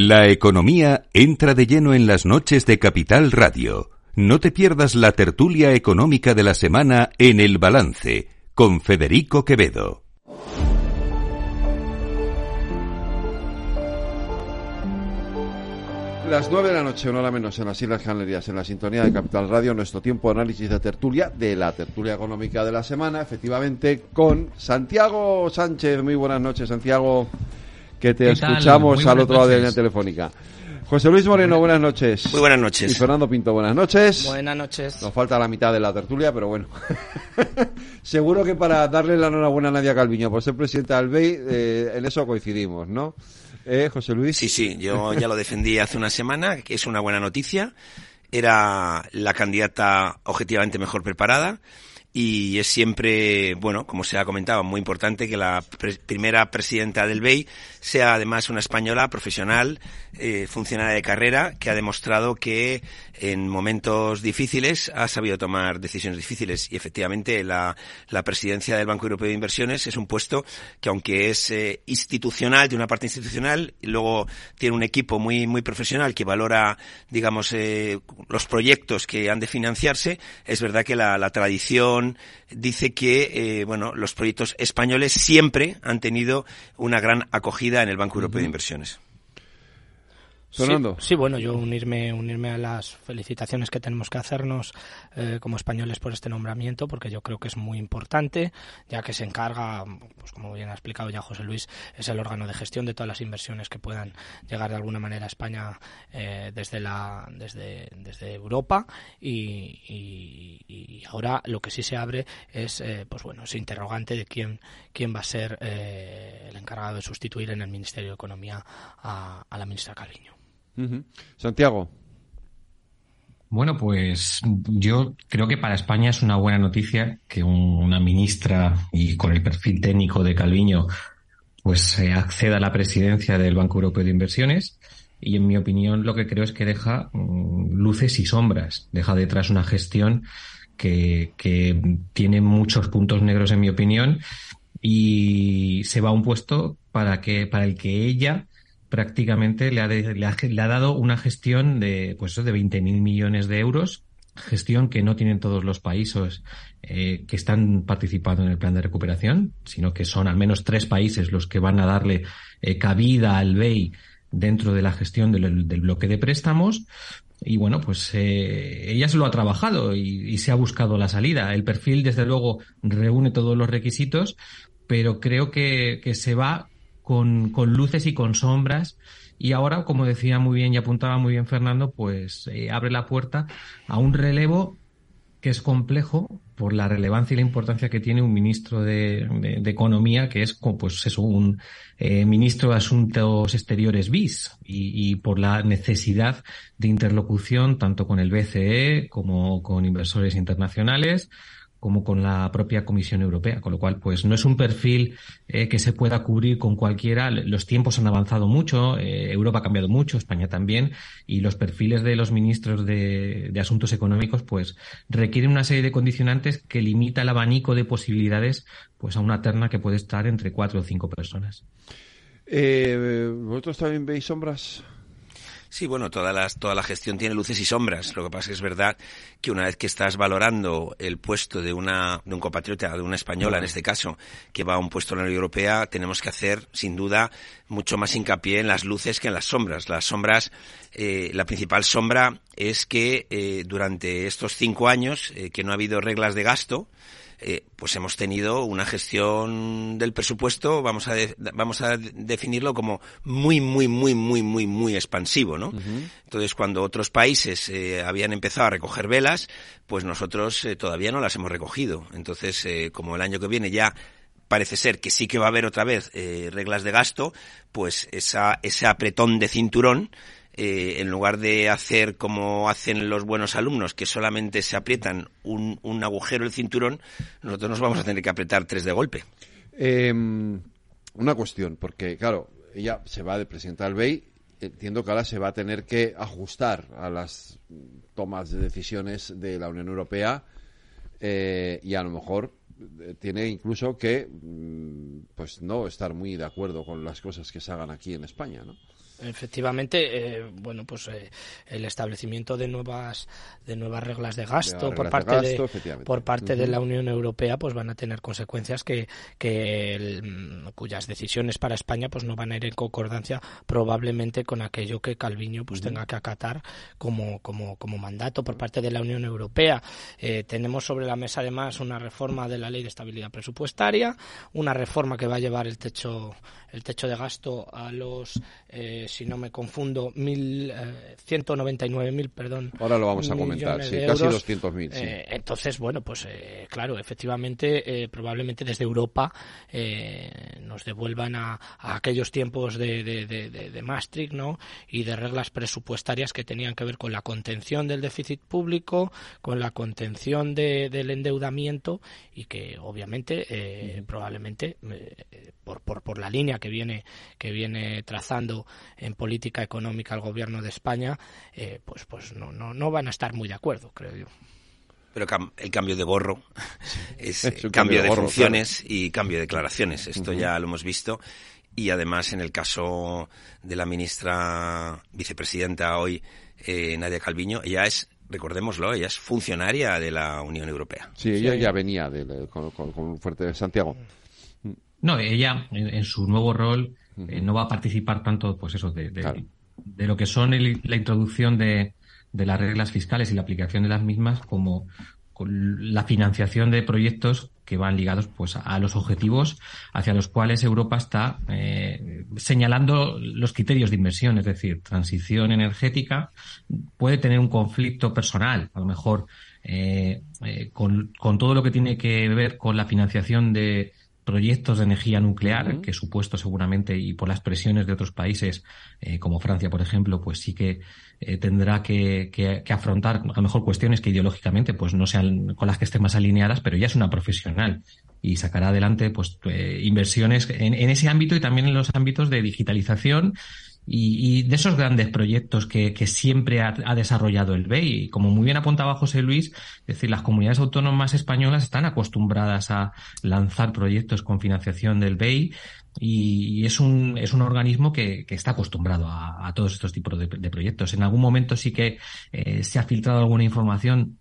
La economía entra de lleno en las noches de Capital Radio. No te pierdas la tertulia económica de la semana en El Balance con Federico Quevedo. Las nueve de la noche, una hora menos, en las Islas Canarias, en la sintonía de Capital Radio, nuestro tiempo de análisis de tertulia, de la tertulia económica de la semana, efectivamente, con Santiago Sánchez. Muy buenas noches, Santiago, que te escuchamos al otro lado de la telefónica. José Luis Moreno, buenas noches. Muy buenas noches. Y Fernando Pinto, buenas noches. Buenas noches. Nos falta la mitad de la tertulia, pero bueno. Seguro que para darle la enhorabuena a Nadia Calviño por ser presidenta del BEI, eh, en eso coincidimos, ¿no? ¿Eh, José Luis? Sí, sí, yo ya lo defendí hace una semana, que es una buena noticia. Era la candidata objetivamente mejor preparada y es siempre, bueno, como se ha comentado, muy importante que la primera presidenta del BEI sea además una española profesional, eh, funcionaria de carrera, que ha demostrado que en momentos difíciles ha sabido tomar decisiones difíciles y efectivamente la, la presidencia del Banco Europeo de Inversiones es un puesto que aunque es eh, institucional, de una parte institucional, y luego tiene un equipo muy, muy profesional que valora, digamos, eh, los proyectos que han de financiarse, es verdad que la, la tradición dice que, eh, bueno, los proyectos españoles siempre han tenido una gran acogida en el Banco Europeo de Inversiones. Sí, bueno, yo unirme, unirme a las felicitaciones que tenemos que hacernos eh, como españoles por este nombramiento, porque yo creo que es muy importante, ya que se encarga, pues como bien ha explicado ya José Luis, es el órgano de gestión de todas las inversiones que puedan llegar de alguna manera a España eh, desde la, desde, desde Europa y, ahora lo que sí se abre es, eh, pues bueno, ese interrogante de quién, quién va a ser el encargado de sustituir en el Ministerio de Economía a, a la ministra Calviño. Santiago. Bueno, pues yo creo que para España es una buena noticia que una ministra y con el perfil técnico de Calviño pues acceda a la presidencia del Banco Europeo de Inversiones. Y en mi opinión lo que creo es que deja mm, luces y sombras, deja detrás una gestión que, que tiene muchos puntos negros en mi opinión y se va a un puesto para que para el que ella prácticamente le ha, le ha, dado una gestión de, pues, de 20.000 millones de euros, gestión que no tienen todos los países eh, que están participando en el plan de recuperación, sino que son al menos tres países los que van a darle eh, cabida al BEI dentro de la gestión del, bloque de préstamos. Y bueno, pues eh, ella se lo ha trabajado y, y, se ha buscado la salida. El perfil, desde luego, reúne todos los requisitos, pero creo que, que se va con, con luces y con sombras. Y ahora, como decía muy bien y apuntaba muy bien Fernando, pues eh, abre la puerta a un relevo que es complejo por la relevancia y la importancia que tiene un ministro de, Economía, que es pues es un eh, ministro de Asuntos Exteriores bis, y, y, por la necesidad de interlocución tanto con el BCE como con inversores internacionales, como con la propia Comisión Europea, con lo cual pues no es un perfil eh, que se pueda cubrir con cualquiera. Los tiempos han avanzado mucho, eh, Europa ha cambiado mucho, España también, y los perfiles de los ministros de, Asuntos Económicos pues requieren una serie de condicionantes que limita el abanico de posibilidades pues a una terna que puede estar entre cuatro o cinco personas. Eh, ¿Vosotros también veis sombras? Sí, bueno, toda, las, toda la gestión tiene luces y sombras. Lo que pasa es que es verdad que una vez que estás valorando el puesto de, una, de un compatriota, de una española en este caso, que va a un puesto en la Unión Europea, tenemos que hacer, sin duda, mucho más hincapié en las luces que en las sombras. Las sombras, eh, la principal sombra es que eh, durante estos cinco años eh, que no ha habido reglas de gasto, eh, pues hemos tenido una gestión del presupuesto, vamos a, vamos a definirlo como muy, muy, muy, muy, muy, muy expansivo, ¿no? Entonces, cuando otros países eh, habían empezado a recoger velas, pues nosotros eh, todavía no las hemos recogido. Entonces, como el año que viene ya parece ser que sí que va a haber otra vez reglas de gasto, pues esa, ese apretón de cinturón eh, en lugar de hacer como hacen los buenos alumnos, que solamente se aprietan un, agujero el cinturón, nosotros nos vamos a tener que apretar tres de golpe. Em, una cuestión, porque claro, ella se va de presidenta del BEI, entiendo que ahora se va a tener que ajustar a las tomas de decisiones de la Unión Europea eh, y a lo mejor eh, tiene incluso que mm, pues no estar muy de acuerdo con las cosas que se hagan aquí en España, ¿no? Efectivamente, eh, bueno, pues eh, el establecimiento de nuevas de nuevas reglas de gasto por parte de, por parte de la Unión Europea, pues van a tener consecuencias que, que cuyas decisiones para España pues no van a ir en concordancia probablemente con aquello que Calviño pues tenga que acatar como como como mandato por parte de la Unión Europea. Eh, tenemos sobre la mesa además una reforma de la Ley de Estabilidad Presupuestaria, una reforma que va a llevar el techo el techo de gasto a los, eh, si no me confundo, mil, eh, 199.000, perdón. Ahora lo vamos a comentar, sí, casi 200.000. Sí. Eh, entonces, bueno, pues eh, claro, efectivamente, eh, probablemente desde Europa nos devuelvan a, a aquellos tiempos de, de, de, de, Maastricht, ¿no? Y de reglas presupuestarias que tenían que ver con la contención del déficit público, con la contención del endeudamiento y que, obviamente, probablemente, por, por, por la línea que viene, que viene trazando en política económica el gobierno de España, eh, pues, pues no, no, no van a estar muy de acuerdo, creo yo. Pero el cambio de borro es, cambio, de, funciones y cambio de declaraciones. Esto ya lo hemos visto. Y además, en el caso de la ministra vicepresidenta hoy, eh, Nadia Calviño, ella es recordémoslo, ella es funcionaria de la Unión Europea. Sí, ella ya venía con, con, con Fuerte de Santiago. No, ella en, su nuevo rol eh, no va a participar tanto, pues eso, de, de, lo que son la introducción de, de, las reglas fiscales y la aplicación de las mismas como con la financiación de proyectos que van ligados pues a los objetivos hacia los cuales Europa está eh, señalando los criterios de inversión, es decir, transición energética puede tener un conflicto personal, a lo mejor eh, eh, con, con, todo lo que tiene que ver con la financiación de, proyectos de energía nuclear, que supuesto seguramente y por las presiones de otros países, eh, como Francia, por ejemplo, pues sí que eh, tendrá que, que, que, afrontar a lo mejor cuestiones que ideológicamente pues no sean con las que estén más alineadas, pero ya es una profesional y sacará adelante pues eh, inversiones en, en, ese ámbito y también en los ámbitos de digitalización y, y de esos grandes proyectos que, siempre ha, desarrollado el BEI. Y como muy bien apuntaba José Luis, es decir, las comunidades autónomas españolas están acostumbradas a lanzar proyectos con financiación del BEI y, es, un, es un organismo que, está acostumbrado a, todos estos tipos de, de, proyectos. En algún momento sí que eh, se ha filtrado alguna información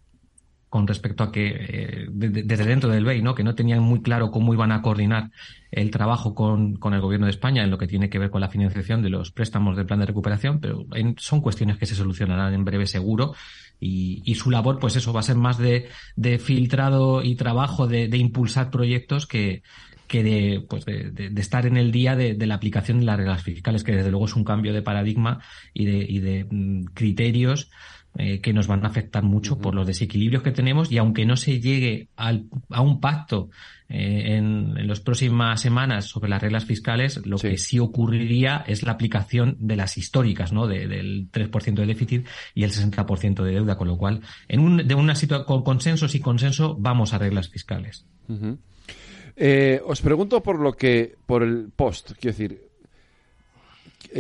con respecto a que eh, desde de, dentro del BEI, ¿no? que no tenían muy claro cómo iban a coordinar el trabajo con, con, el gobierno de España en lo que tiene que ver con la financiación de los préstamos del plan de recuperación, pero en, son cuestiones que se solucionarán en breve seguro y, y, su labor, pues eso, va a ser más de, de filtrado y trabajo de, de, impulsar proyectos que, que de, pues de, de, estar en el día de, la aplicación de las reglas fiscales, que desde luego es un cambio de paradigma y de, y de mm, criterios eh, que nos van a afectar mucho uh -huh. por los desequilibrios que tenemos y aunque no se llegue al, a un pacto eh, en, en las próximas semanas sobre las reglas fiscales, lo sí. que sí ocurriría es la aplicación de las históricas, ¿no? De, del 3% de déficit y el 60% de deuda, con lo cual, en un, de una situación con consensos y consenso, vamos a reglas fiscales. Uh -huh. eh, os pregunto por lo que, por el post, quiero decir,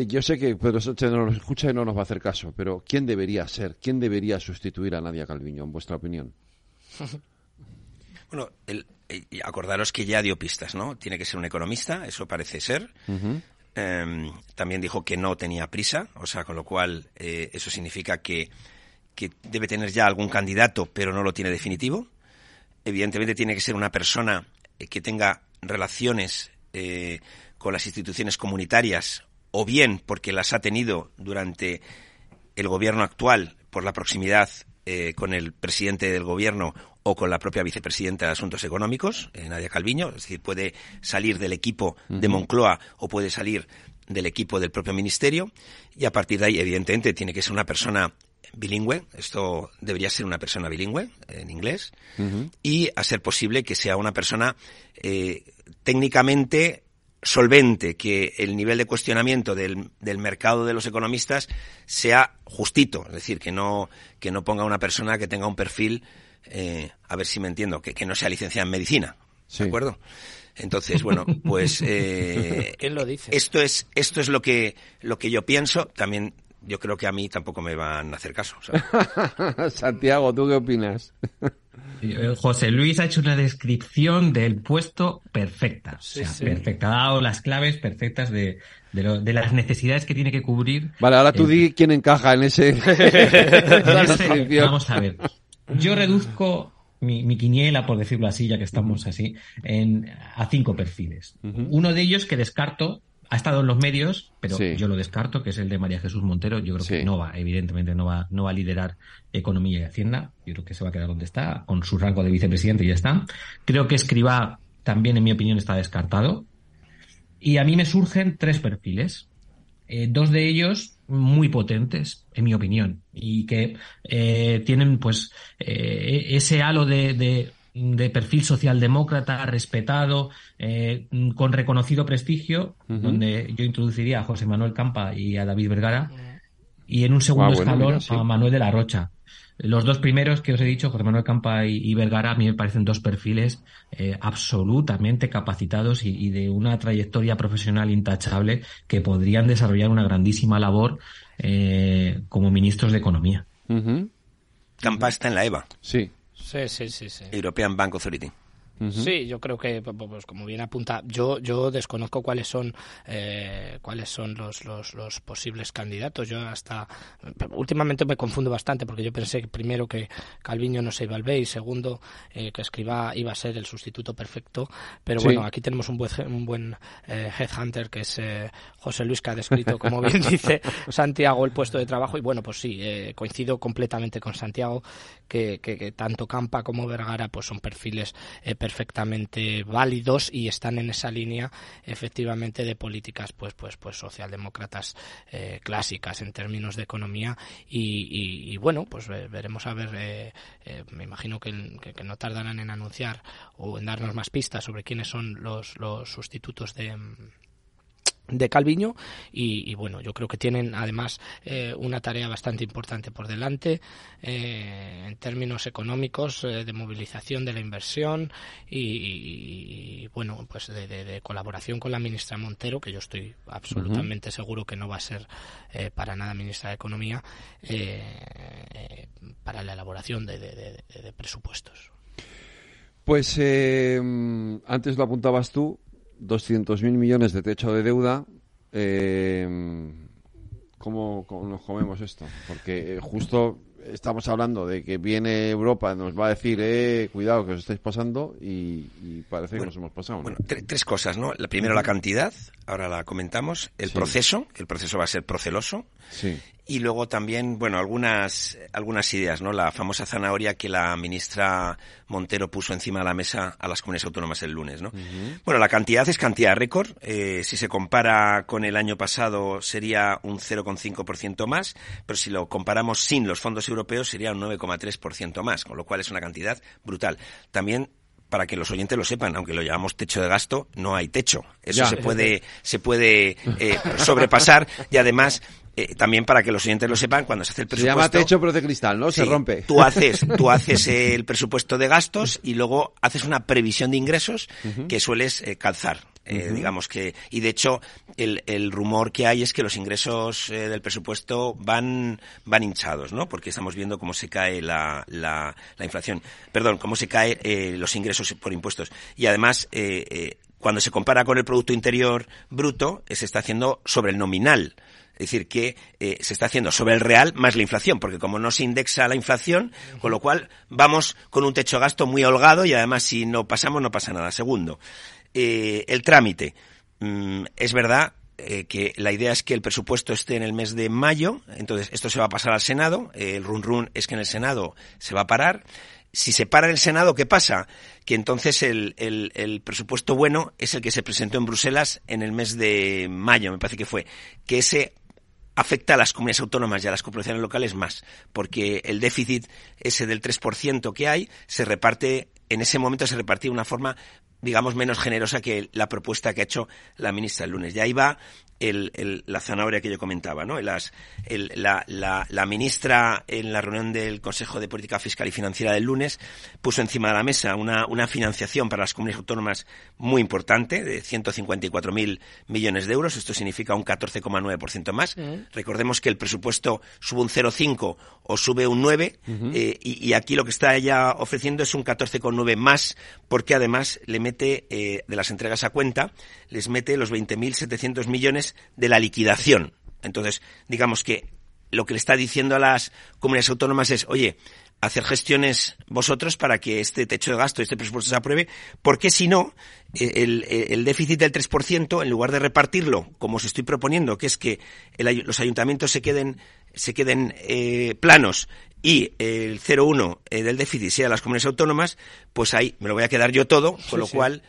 yo sé que Pedro Sánchez no nos escucha y no nos va a hacer caso, pero ¿quién debería ser? ¿Quién debería sustituir a Nadia Calviño, en vuestra opinión? Bueno, el, el, acordaros que ya dio pistas, ¿no? Tiene que ser un economista, eso parece ser. Uh -huh. eh, también dijo que no tenía prisa, o sea, con lo cual eh, eso significa que, que debe tener ya algún candidato, pero no lo tiene definitivo. Evidentemente tiene que ser una persona eh, que tenga relaciones eh, con las instituciones comunitarias o bien porque las ha tenido durante el gobierno actual por la proximidad eh, con el presidente del gobierno o con la propia vicepresidenta de Asuntos Económicos, eh, Nadia Calviño, es decir, puede salir del equipo de Moncloa o puede salir del equipo del propio ministerio y a partir de ahí, evidentemente, tiene que ser una persona bilingüe, esto debería ser una persona bilingüe en inglés. Uh -huh. y a ser posible que sea una persona eh, técnicamente solvente, que el nivel de cuestionamiento del, del, mercado de los economistas sea justito, es decir, que no, que no ponga una persona que tenga un perfil, eh, a ver si me entiendo, que, que no sea licenciada en medicina, sí. ¿de acuerdo? Entonces, bueno, pues eh, ¿Quién lo dice? esto es esto es lo que lo que yo pienso. También yo creo que a mí tampoco me van a hacer caso. ¿sabes? Santiago, ¿tú qué opinas? Eh, José Luis ha hecho una descripción del puesto perfecta. perfecta. Ha dado las claves perfectas de, de, las necesidades que tiene que cubrir. Vale, ahora tú di quién encaja en ese. vamos a ver. Yo reduzco mi, quiniela, por decirlo así, ya que estamos así, en, a cinco perfiles. Uno de ellos que descarto, ha estado en los medios, pero yo lo descarto, que es el de María Jesús Montero. Yo creo que no va, evidentemente no va, no va a liderar Economía y Hacienda. Yo creo que se va a quedar donde está, con su rango de vicepresidente y ya está. Creo que Escriba también, en mi opinión, está descartado. Y a mí me surgen tres perfiles. Eh, dos de ellos muy potentes, en mi opinión, y que eh, tienen pues eh, ese halo de, de, perfil socialdemócrata, respetado, con reconocido prestigio, donde yo introduciría a José Manuel Campa y a David Vergara, y en un segundo ah, escalón a Manuel de la Rocha. Los dos primeros que os he dicho, José Manuel Campa y, Vergara, a mí me parecen dos perfiles eh, absolutamente capacitados y, de una trayectoria profesional intachable que podrían desarrollar una grandísima labor eh, como ministros de Economía. Campa está en la EVA. Sí. European Bank Authority. Sí, yo creo que, pues, como bien apunta, yo yo desconozco cuáles son eh, cuáles son los, los, los, posibles candidatos. Yo hasta últimamente me confundo bastante porque yo pensé que primero que Calviño no se iba al B y segundo eh, que Escriba iba a ser el sustituto perfecto. Pero bueno, aquí tenemos un buen un buen eh, headhunter que es José Luis que ha descrito, como bien dice Santiago, el puesto de trabajo y bueno, pues sí, coincido completamente con Santiago que, que, tanto Campa como Vergara pues son perfiles perfectamente válidos y están en esa línea efectivamente de políticas pues pues pues socialdemócratas eh, clásicas en términos de economía. Y, bueno pues veremos a ver eh, eh, me imagino que, no tardarán en anunciar o en darnos más pistas sobre quiénes son los, los sustitutos de de Calviño y, bueno yo creo que tienen además eh, una tarea bastante importante por delante eh, en términos económicos eh, de movilización de la inversión y, bueno pues de, colaboración con la ministra Montero que yo estoy absolutamente seguro que no va a ser para nada ministra de economía para la elaboración de, presupuestos. Pues antes lo apuntabas tú 200.000 millones de techo de deuda, eh, ¿cómo, nos comemos esto? Porque eh, justo estamos hablando de que viene Europa, nos va a decir, eh, cuidado que os estáis pasando y, parece que nos hemos pasado. Bueno, tres cosas, ¿no? La, primero la cantidad, ahora la comentamos, el proceso, el proceso va a ser proceloso. Sí. Y luego también, bueno, algunas, algunas ideas, ¿no? La famosa zanahoria que la ministra Montero puso encima de la mesa a las comunidades autónomas el lunes, ¿no? Bueno, la cantidad es cantidad récord. Eh, si se compara con el año pasado sería un 0,5% más, pero si lo comparamos sin los fondos europeos sería un 9,3% más, con lo cual es una cantidad brutal. También para que los oyentes lo sepan, aunque lo llamamos techo de gasto, no hay techo. Eso se puede, se puede eh, sobrepasar y además eh, también para que los oyentes lo sepan, cuando se hace el presupuesto... Se llama techo pero de cristal, ¿no? se rompe. Tú haces, tú haces el presupuesto de gastos y luego haces una previsión de ingresos que sueles eh, calzar. Eh, digamos que y de hecho el, el, rumor que hay es que los ingresos del presupuesto van van hinchados no porque estamos viendo cómo se cae la, la, la inflación perdón cómo se cae los ingresos por impuestos y además cuando se compara con el producto interior bruto se está haciendo sobre el nominal es decir, que eh, se está haciendo sobre el real más la inflación, porque como no se indexa la inflación, con lo cual vamos con un techo de gasto muy holgado y además si no pasamos no pasa nada. Segundo, eh, el trámite. Mm, es verdad eh, que la idea es que el presupuesto esté en el mes de mayo, entonces esto se va a pasar al Senado, el run run es que en el Senado se va a parar. Si se para en el Senado, ¿qué pasa? Que entonces el, el, el, presupuesto bueno es el que se presentó en Bruselas en el mes de mayo, me parece que fue, que ese afecta a las comunidades autónomas y a las corporaciones locales más, porque el déficit ese del 3% que hay se reparte, en ese momento se repartía de una forma digamos, menos generosa que la propuesta que ha hecho la ministra el lunes. Y ahí va el, la zanahoria que yo comentaba, ¿no? Las, la, la, ministra en la reunión del Consejo de Política Fiscal y Financiera del lunes puso encima de la mesa una, una financiación para las comunidades autónomas muy importante, de 154.000 millones de euros. Esto significa un 14,9% más. Recordemos que el presupuesto sube un 0,5 o sube un 9 eh, y, aquí lo que está ella ofreciendo es un 14,9 más porque además le mete eh, de las entregas a cuenta, les mete los 20.700 millones de la liquidación. Entonces, digamos que lo que le está diciendo a las comunidades autónomas es, oye, hacer gestiones vosotros para que este techo de gasto, este presupuesto se apruebe, porque si no, eh, el, déficit del 3%, en lugar de repartirlo, como os estoy proponiendo, que es que los ayuntamientos se queden, se queden eh, planos y el 0,1 eh, del déficit sea las comunidades autónomas, pues ahí me lo voy a quedar yo todo, con lo cual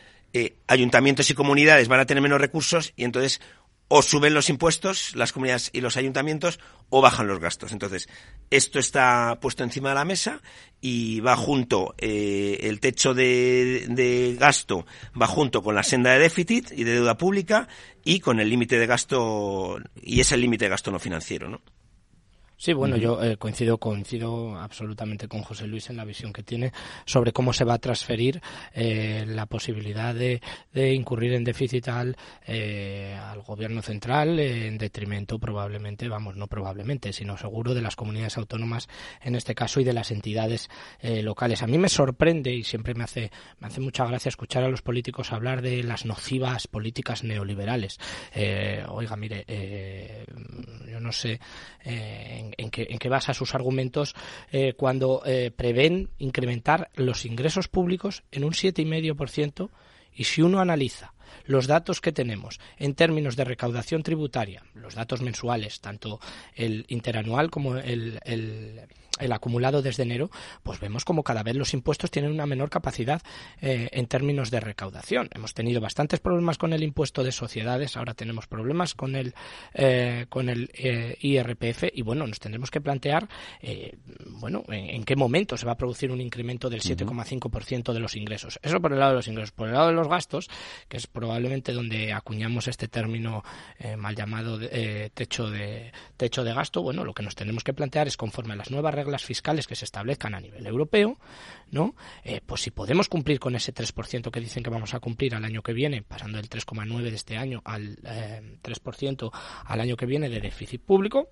ayuntamientos y comunidades van a tener menos recursos y entonces o suben los impuestos, las comunidades y los ayuntamientos, o bajan los gastos. Entonces, esto está puesto encima de la mesa y va junto, eh, el techo de, de, gasto va junto con la senda de déficit y de deuda pública y con el límite de gasto, y es el límite de gasto no financiero, ¿no? Sí, bueno, yo eh, coincido, coincido absolutamente con José Luis en la visión que tiene sobre cómo se va a transferir eh, la posibilidad de, de, incurrir en déficit al, eh, al gobierno central en detrimento probablemente, vamos, no probablemente, sino seguro de las comunidades autónomas en este caso y de las entidades locales. A mí me sorprende y siempre me hace, me hace mucha gracia escuchar a los políticos hablar de las nocivas políticas neoliberales. oiga, mire, yo no sé en en, qué, basa sus argumentos eh, cuando eh, prevén incrementar los ingresos públicos en un 7,5% y si uno analiza los datos que tenemos en términos de recaudación tributaria, los datos mensuales, tanto el interanual como el acumulado desde enero, pues vemos como cada vez los impuestos tienen una menor capacidad eh, en términos de recaudación. Hemos tenido bastantes problemas con el impuesto de sociedades, ahora tenemos problemas con el eh, con el eh, IRPF y bueno, nos tendremos que plantear bueno, en, qué momento se va a producir un incremento del 7,5% de los ingresos. Eso por el lado de los ingresos, por el lado de los gastos, que es probablemente donde acuñamos este término mal llamado techo de techo de gasto, bueno, lo que nos tenemos que plantear es conforme a las nuevas reglas las fiscales que se establezcan a nivel europeo, ¿no? Eh, pues si podemos cumplir con ese 3% que dicen que vamos a cumplir al año que viene, pasando del 3,9 de este año al eh, 3% al año que viene de déficit público,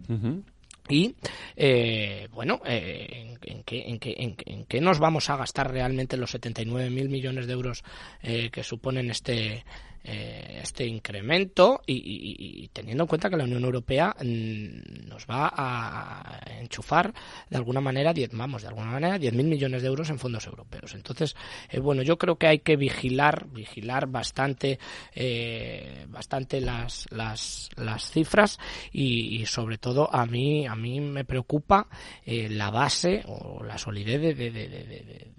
Y, eh, bueno, eh, ¿en, qué, en, qué, en, qué, nos vamos a gastar realmente los 79.000 millones de euros eh, que suponen este, eh, este incremento y, teniendo en cuenta que la Unión Europea mm, nos va a enchufar de alguna manera, diez, vamos, de alguna manera, 10.000 millones de euros en fondos europeos. Entonces, eh, bueno, yo creo que hay que vigilar, vigilar bastante, eh, bastante las, las, las cifras y, sobre todo a mí, a mí me preocupa la base o la solidez de de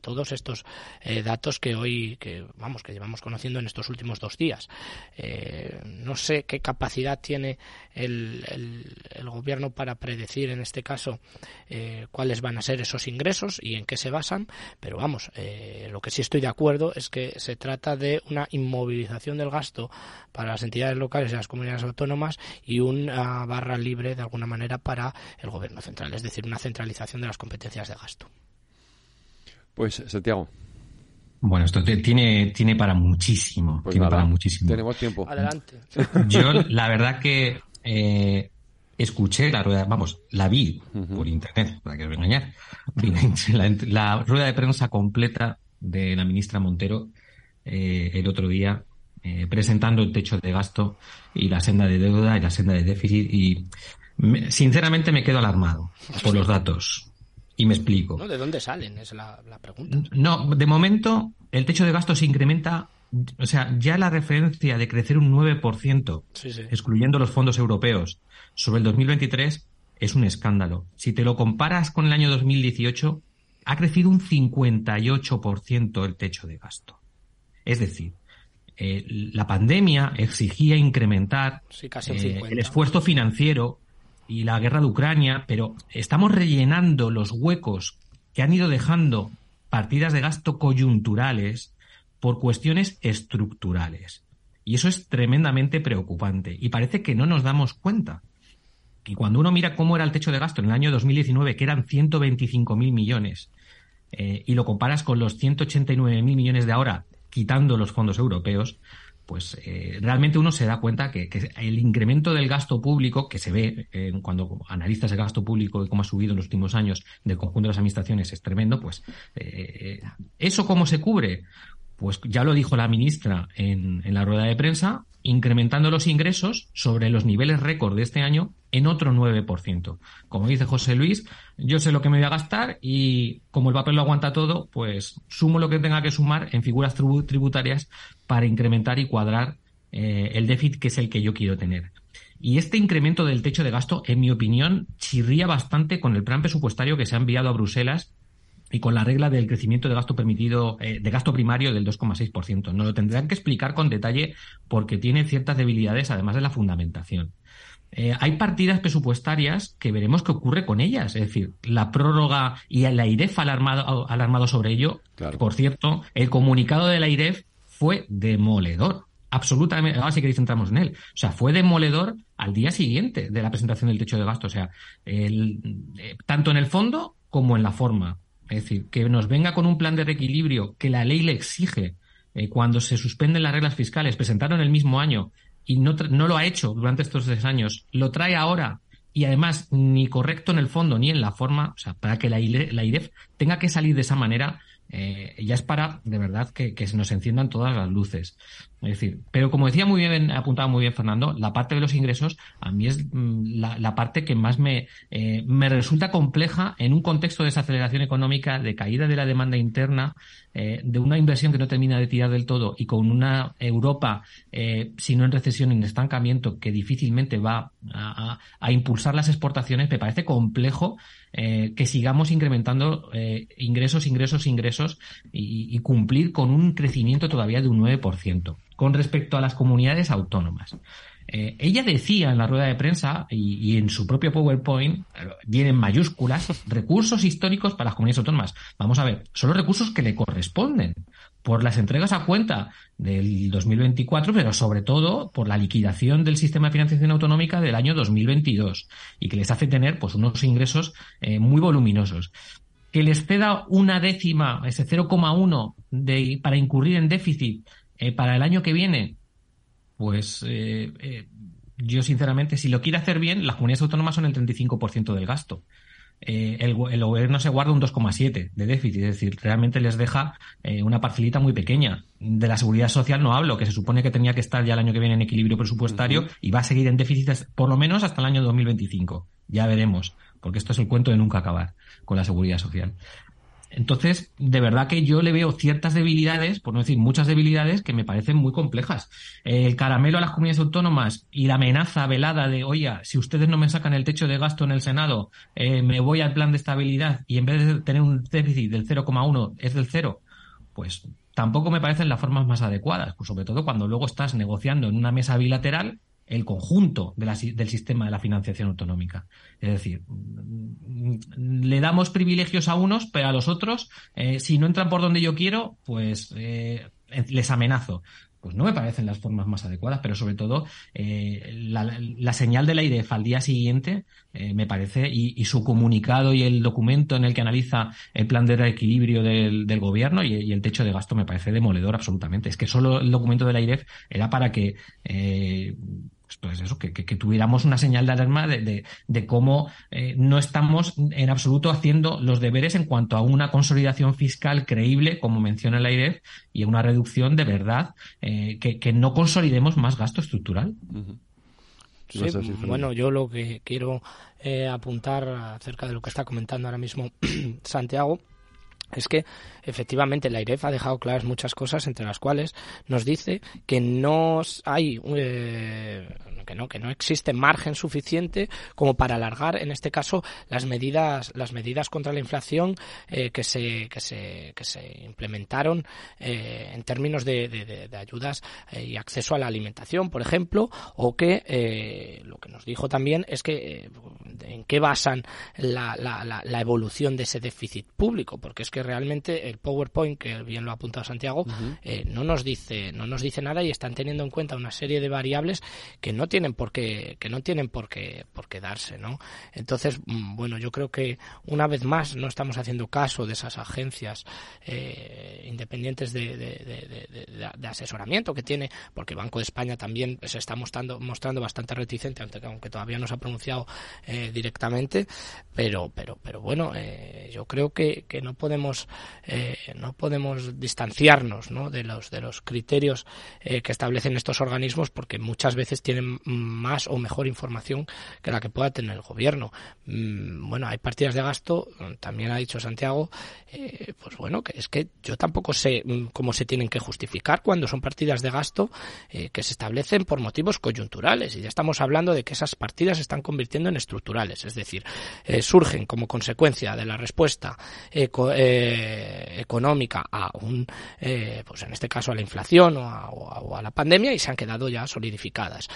todos estos eh, datos que hoy, que vamos, que llevamos conociendo en estos últimos dos días. Eh, no sé qué capacidad tiene el, el, gobierno para predecir, en este caso, eh, cuáles van a ser esos ingresos y en qué se basan, pero vamos, lo que sí estoy de acuerdo es que se trata de una inmovilización del gasto para las entidades locales y las comunidades autónomas y una barra libre, de alguna manera, para el gobierno central, es decir, una centralización de las competencias de gasto. Pues, Santiago. Bueno, esto tiene, tiene para muchísimo. Pues tiene para muchísimo. Tenemos tiempo. Adelante. Yo, la verdad que eh, escuché la rueda, vamos, la vi por internet, para que os voy a engañar. La, la, rueda de prensa completa de la ministra Montero eh, el otro día, eh, presentando el techo de gasto y la senda de deuda y la senda de déficit. Y sinceramente me quedo alarmado por los datos. Y me explico. ¿De dónde salen? Es la, pregunta. No, de momento el techo de gasto se incrementa, o sea, ya la referencia de crecer un 9%, excluyendo los fondos europeos, sobre el 2023 es un escándalo. Si te lo comparas con el año 2018, ha crecido un 58% el techo de gasto. Es decir, eh, la pandemia exigía incrementar eh, el esfuerzo financiero y la guerra de Ucrania, pero estamos rellenando los huecos que han ido dejando partidas de gasto coyunturales por cuestiones estructurales. Y eso es tremendamente preocupante. Y parece que no nos damos cuenta. Y cuando uno mira cómo era el techo de gasto en el año 2019, que eran 125.000 millones, eh, y lo comparas con los 189.000 millones de ahora, quitando los fondos europeos, pues eh, realmente uno se da cuenta que, el incremento del gasto público que se ve eh, cuando analizas el gasto público y cómo ha subido en los últimos años del conjunto de las administraciones es tremendo, pues eh, eso cómo se cubre, pues ya lo dijo la ministra en, en la rueda de prensa, incrementando los ingresos sobre los niveles récord de este año en otro 9%. Como dice José Luis, yo sé lo que me voy a gastar y como el papel lo aguanta todo, pues sumo lo que tenga que sumar en figuras tributarias para incrementar y cuadrar eh, el déficit que es el que yo quiero tener. Y este incremento del techo de gasto, en mi opinión, chirría bastante con el plan presupuestario que se ha enviado a Bruselas y con la regla del crecimiento de gasto permitido, eh, de gasto primario del 2,6%. Nos lo tendrán que explicar con detalle porque tiene ciertas debilidades, además de la fundamentación. Eh, hay partidas presupuestarias que veremos qué ocurre con ellas. Es decir, la prórroga y el AIREF alarmado, alarmado sobre ello. Por cierto, el comunicado del AIREF fue demoledor. Absolutamente. Ahora sí que centramos en él. O sea, fue demoledor al día siguiente de la presentación del techo de gasto. O sea, el, eh, tanto en el fondo como en la forma. Es decir, que nos venga con un plan de reequilibrio que la ley le exige eh, cuando se suspenden las reglas fiscales, presentaron el mismo año y no, no lo ha hecho durante estos tres años, lo trae ahora y además ni correcto en el fondo ni en la forma, o sea, para que la, IREF tenga que salir de esa manera, eh, ya es para, de verdad, que, que, se nos enciendan todas las luces. Es decir, pero como decía muy bien, apuntaba muy bien Fernando, la parte de los ingresos a mí es mm, la, parte que más me, eh, me resulta compleja en un contexto de desaceleración económica, de caída de la demanda interna, eh, de una inversión que no termina de tirar del todo y con una Europa, eh, si no en recesión, en estancamiento, que difícilmente va a, impulsar las exportaciones, me parece complejo eh, que sigamos incrementando ingresos, ingresos, ingresos y, cumplir con un crecimiento todavía de un 9%. Con respecto a las comunidades autónomas. Eh, ella decía en la rueda de prensa y, en su propio PowerPoint, vienen mayúsculas, recursos históricos para las comunidades autónomas. Vamos a ver, son los recursos que le corresponden por las entregas a cuenta del 2024, pero sobre todo por la liquidación del sistema de financiación autonómica del año 2022 y que les hace tener pues unos ingresos eh, muy voluminosos. Que les ceda una décima, ese 0,1 de, para incurrir en déficit eh, para el año que viene, pues eh, yo sinceramente, si lo quiere hacer bien, las comunidades autónomas son el 35% del gasto. Eh, el, gobierno se guarda un 2,7 de déficit, es decir, realmente les deja eh, una parcelita muy pequeña. De la seguridad social no hablo, que se supone que tenía que estar ya el año que viene en equilibrio presupuestario y va a seguir en déficit por lo menos hasta el año 2025. Ya veremos, porque esto es el cuento de nunca acabar con la seguridad social. Entonces, de verdad que yo le veo ciertas debilidades, por no decir muchas debilidades, que me parecen muy complejas. El caramelo a las comunidades autónomas y la amenaza velada de, oye, si ustedes no me sacan el techo de gasto en el Senado, eh, me voy al plan de estabilidad y en vez de tener un déficit del 0,1 es del 0, pues tampoco me parecen las formas más adecuadas, pues sobre todo cuando luego estás negociando en una mesa bilateral el conjunto del sistema de la financiación autonómica. Es decir, le damos privilegios a unos, pero a los otros, eh, si no entran por donde yo quiero, pues eh, les amenazo pues no me parecen las formas más adecuadas, pero sobre todo eh, la, señal de la IDEF al día siguiente me parece, y, su comunicado y el documento en el que analiza el plan de reequilibrio del, gobierno y, el techo de gasto me parece demoledor absolutamente. Es que solo el documento de la IDEF era para que pues, pues eso, que, tuviéramos una señal de alarma de, de, cómo eh, no estamos en absoluto haciendo los deberes en cuanto a una consolidación fiscal creíble, como menciona la IREF, y una reducción de verdad, eh, que, no consolidemos más gasto estructural. bueno, yo lo que quiero eh, apuntar acerca de lo que está comentando ahora mismo Santiago es que efectivamente la IREF ha dejado claras muchas cosas, entre las cuales nos dice que no hay eh, que no que no existe margen suficiente como para alargar, en este caso, las medidas las medidas contra la inflación eh, que se que se que se implementaron eh, en términos de, de, ayudas y acceso a la alimentación, por ejemplo, o que lo que nos dijo también es que en qué basan la, la, evolución de ese déficit público, porque es que realmente el PowerPoint, que bien lo ha apuntado Santiago, eh, no nos dice no nos dice nada y están teniendo en cuenta una serie de variables que no tienen por qué que no tienen por qué por qué darse, ¿no? Entonces, mm, bueno, yo creo que una vez más no estamos haciendo caso de esas agencias eh, independientes de, de, asesoramiento que tiene, porque Banco de España también se está mostrando mostrando bastante reticente, aunque, todavía no se ha pronunciado eh, directamente, pero pero pero bueno, eh, yo creo que, que no podemos no podemos distanciarnos ¿no? de los de los criterios que establecen estos organismos porque muchas veces tienen más o mejor información que la que pueda tener el gobierno. Mm, bueno, hay partidas de gasto, también ha dicho Santiago, eh, pues bueno, que es que yo tampoco sé mm, cómo se tienen que justificar cuando son partidas de gasto eh, que se establecen por motivos coyunturales y ya estamos hablando de que esas partidas se están convirtiendo en estructurales, es decir, eh, surgen como consecuencia de la respuesta económica a un, pues en este caso a la inflación o a, la pandemia y se han quedado ya solidificadas.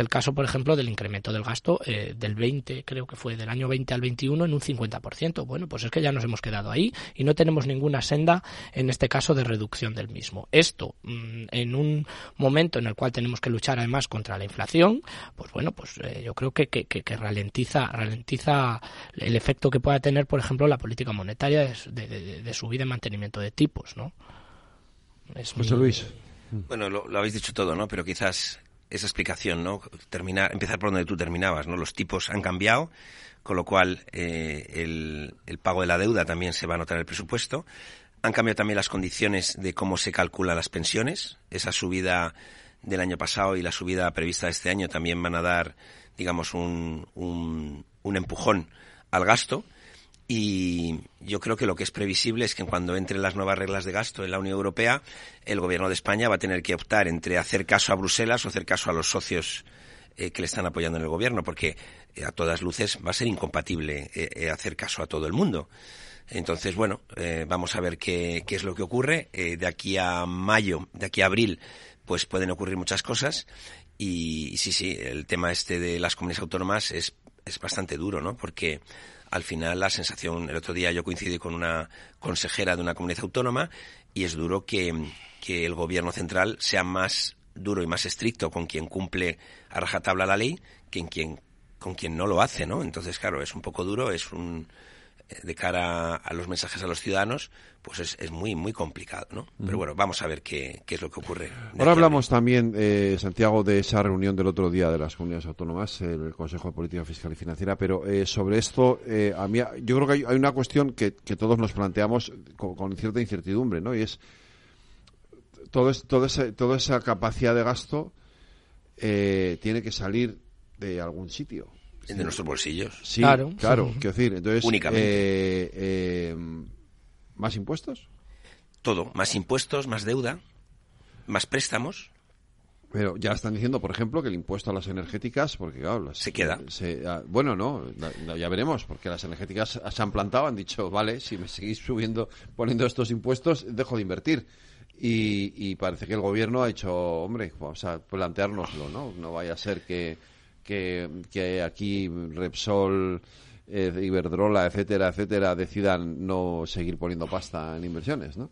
El caso, por ejemplo, del incremento del gasto del 20, creo que fue del año 20 al 21 en un 50%. Bueno, pues es que ya nos hemos quedado ahí y no tenemos ninguna senda, en este caso, de reducción del mismo. Esto, mm, en un momento en el cual tenemos que luchar además contra la inflación, pues bueno, pues eh, yo creo que, que, ralentiza, ralentiza el efecto que pueda tener, por ejemplo, la política monetaria de, de, subida y mantenimiento de tipos, ¿no? Es José Luis. Bueno, lo, lo, habéis dicho todo, ¿no? Pero quizás esa explicación, ¿no? Terminar, empezar por donde tú terminabas, ¿no? Los tipos han cambiado, con lo cual eh, el, el, pago de la deuda también se va a notar en el presupuesto. Han cambiado también las condiciones de cómo se calculan las pensiones. Esa subida del año pasado y la subida prevista de este año también van a dar, digamos, un, un, un empujón al gasto. Y yo creo que lo que es previsible es que cuando entren las nuevas reglas de gasto en la Unión Europea, el gobierno de España va a tener que optar entre hacer caso a Bruselas o hacer caso a los socios eh, que le están apoyando en el gobierno, porque eh, a todas luces va a ser incompatible eh, hacer caso a todo el mundo. Entonces, bueno, vamos a ver qué, qué, es lo que ocurre. de aquí a mayo, de aquí a abril, pues pueden ocurrir muchas cosas. Y, y sí, sí, el tema este de las comunidades autónomas es, es bastante duro, ¿no? Porque al final la sensación, el otro día yo coincidí con una consejera de una comunidad autónoma y es duro que, que el gobierno central sea más duro y más estricto con quien cumple a rajatabla la ley que en quien, con quien no lo hace, ¿no? Entonces, claro, es un poco duro, es un, de cara a los mensajes a los ciudadanos, pues es, es muy, muy complicado, ¿no? Pero bueno, vamos a ver qué, qué es lo que ocurre. Ahora hablamos también, eh, Santiago, de esa reunión del otro día de las comunidades autónomas, el Consejo de Política Fiscal y Financiera, pero eh, sobre esto, eh, a mí, yo creo que hay, una cuestión que, que, todos nos planteamos con, cierta incertidumbre, ¿no? Y es todo, es, todo ese, toda esa capacidad de gasto tiene que salir de algún sitio de nuestros bolsillos. Sí, claro, claro quiero decir, entonces... Únicamente. Eh, eh, ¿Más impuestos? Todo, más impuestos, más deuda, más préstamos. Pero ya están diciendo, por ejemplo, que el impuesto a las energéticas, porque claro, se queda. Ah, bueno, no, ya veremos, porque las energéticas se han plantado, han dicho, vale, si me seguís subiendo, poniendo estos impuestos, dejo de invertir. Y, y parece que el gobierno ha dicho, hombre, vamos a planteárnoslo, ¿no? No vaya a ser que que, aquí Repsol, eh, Iberdrola, etcétera, etcétera, decidan no seguir poniendo pasta en inversiones, ¿no?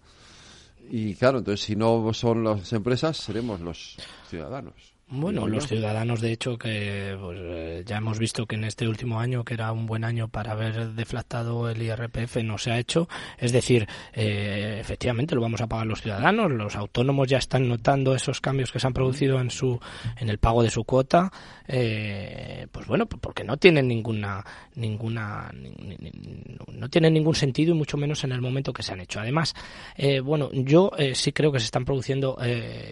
Y claro, entonces si no son las empresas, seremos los ciudadanos. Bueno, los ciudadanos, de hecho, que pues, eh, ya hemos visto que en este último año, que era un buen año para haber deflactado el IRPF, no se ha hecho. Es decir, eh, efectivamente lo vamos a pagar los ciudadanos. Los autónomos ya están notando esos cambios que se han producido en su en el pago de su cuota. Eh, pues bueno, porque no tienen ninguna ninguna no tienen ningún sentido y mucho menos en el momento que se han hecho. Además, bueno, yo sí creo que se están produciendo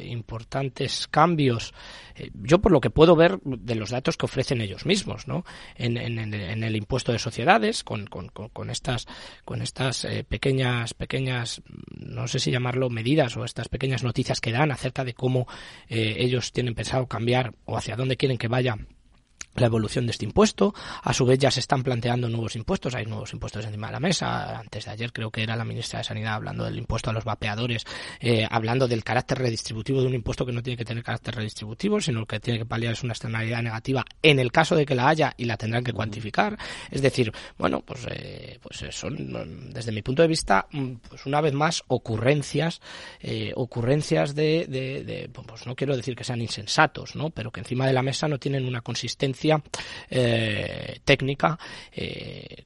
importantes cambios eh, yo por lo que puedo ver de los datos que ofrecen ellos mismos, ¿no? En, el impuesto de sociedades, con, estas, con estas eh, pequeñas, pequeñas, no sé si llamarlo medidas o estas pequeñas noticias que dan acerca de cómo eh, ellos tienen pensado cambiar o hacia dónde quieren que vaya la evolución de este impuesto. A su vez ya se están planteando nuevos impuestos, hay nuevos impuestos encima de la mesa. Antes de ayer creo que era la ministra de Sanidad hablando del impuesto a los vapeadores, eh, hablando del carácter redistributivo de un impuesto que no tiene que tener carácter redistributivo, sino que tiene que paliar es una externalidad negativa en el caso de que la haya y la tendrán que cuantificar. Es decir, bueno, pues, eh, pues son desde mi punto de vista, mm, pues una vez más ocurrencias, eh, ocurrencias de, de, de, pues no quiero decir que sean insensatos, ¿no? Pero que encima de la mesa no tienen una consistencia eh, técnica eh,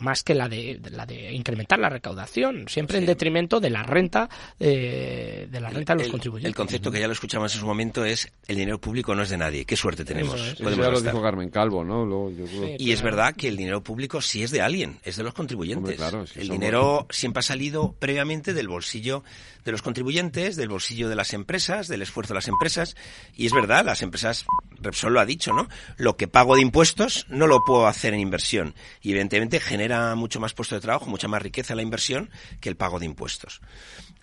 más que la de, la de incrementar la recaudación, siempre en detrimento de la renta eh, de la renta de los contribuyentes. El concepto que ya lo escuchamos en su momento es el dinero público no es de nadie. Qué suerte tenemos. Eso, ya lo dijo Carmen Calvo, ¿no? y es verdad que el dinero público sí es de alguien, es de los contribuyentes. el dinero siempre ha salido previamente del bolsillo de los contribuyentes, del bolsillo de las empresas, del esfuerzo de las empresas. Y es verdad, las empresas, Repsol lo ha dicho, ¿no? Lo que pago de impuestos no lo puedo hacer en inversión. Y evidentemente genera mucho más puesto de trabajo, mucha más riqueza la inversión que el pago de impuestos.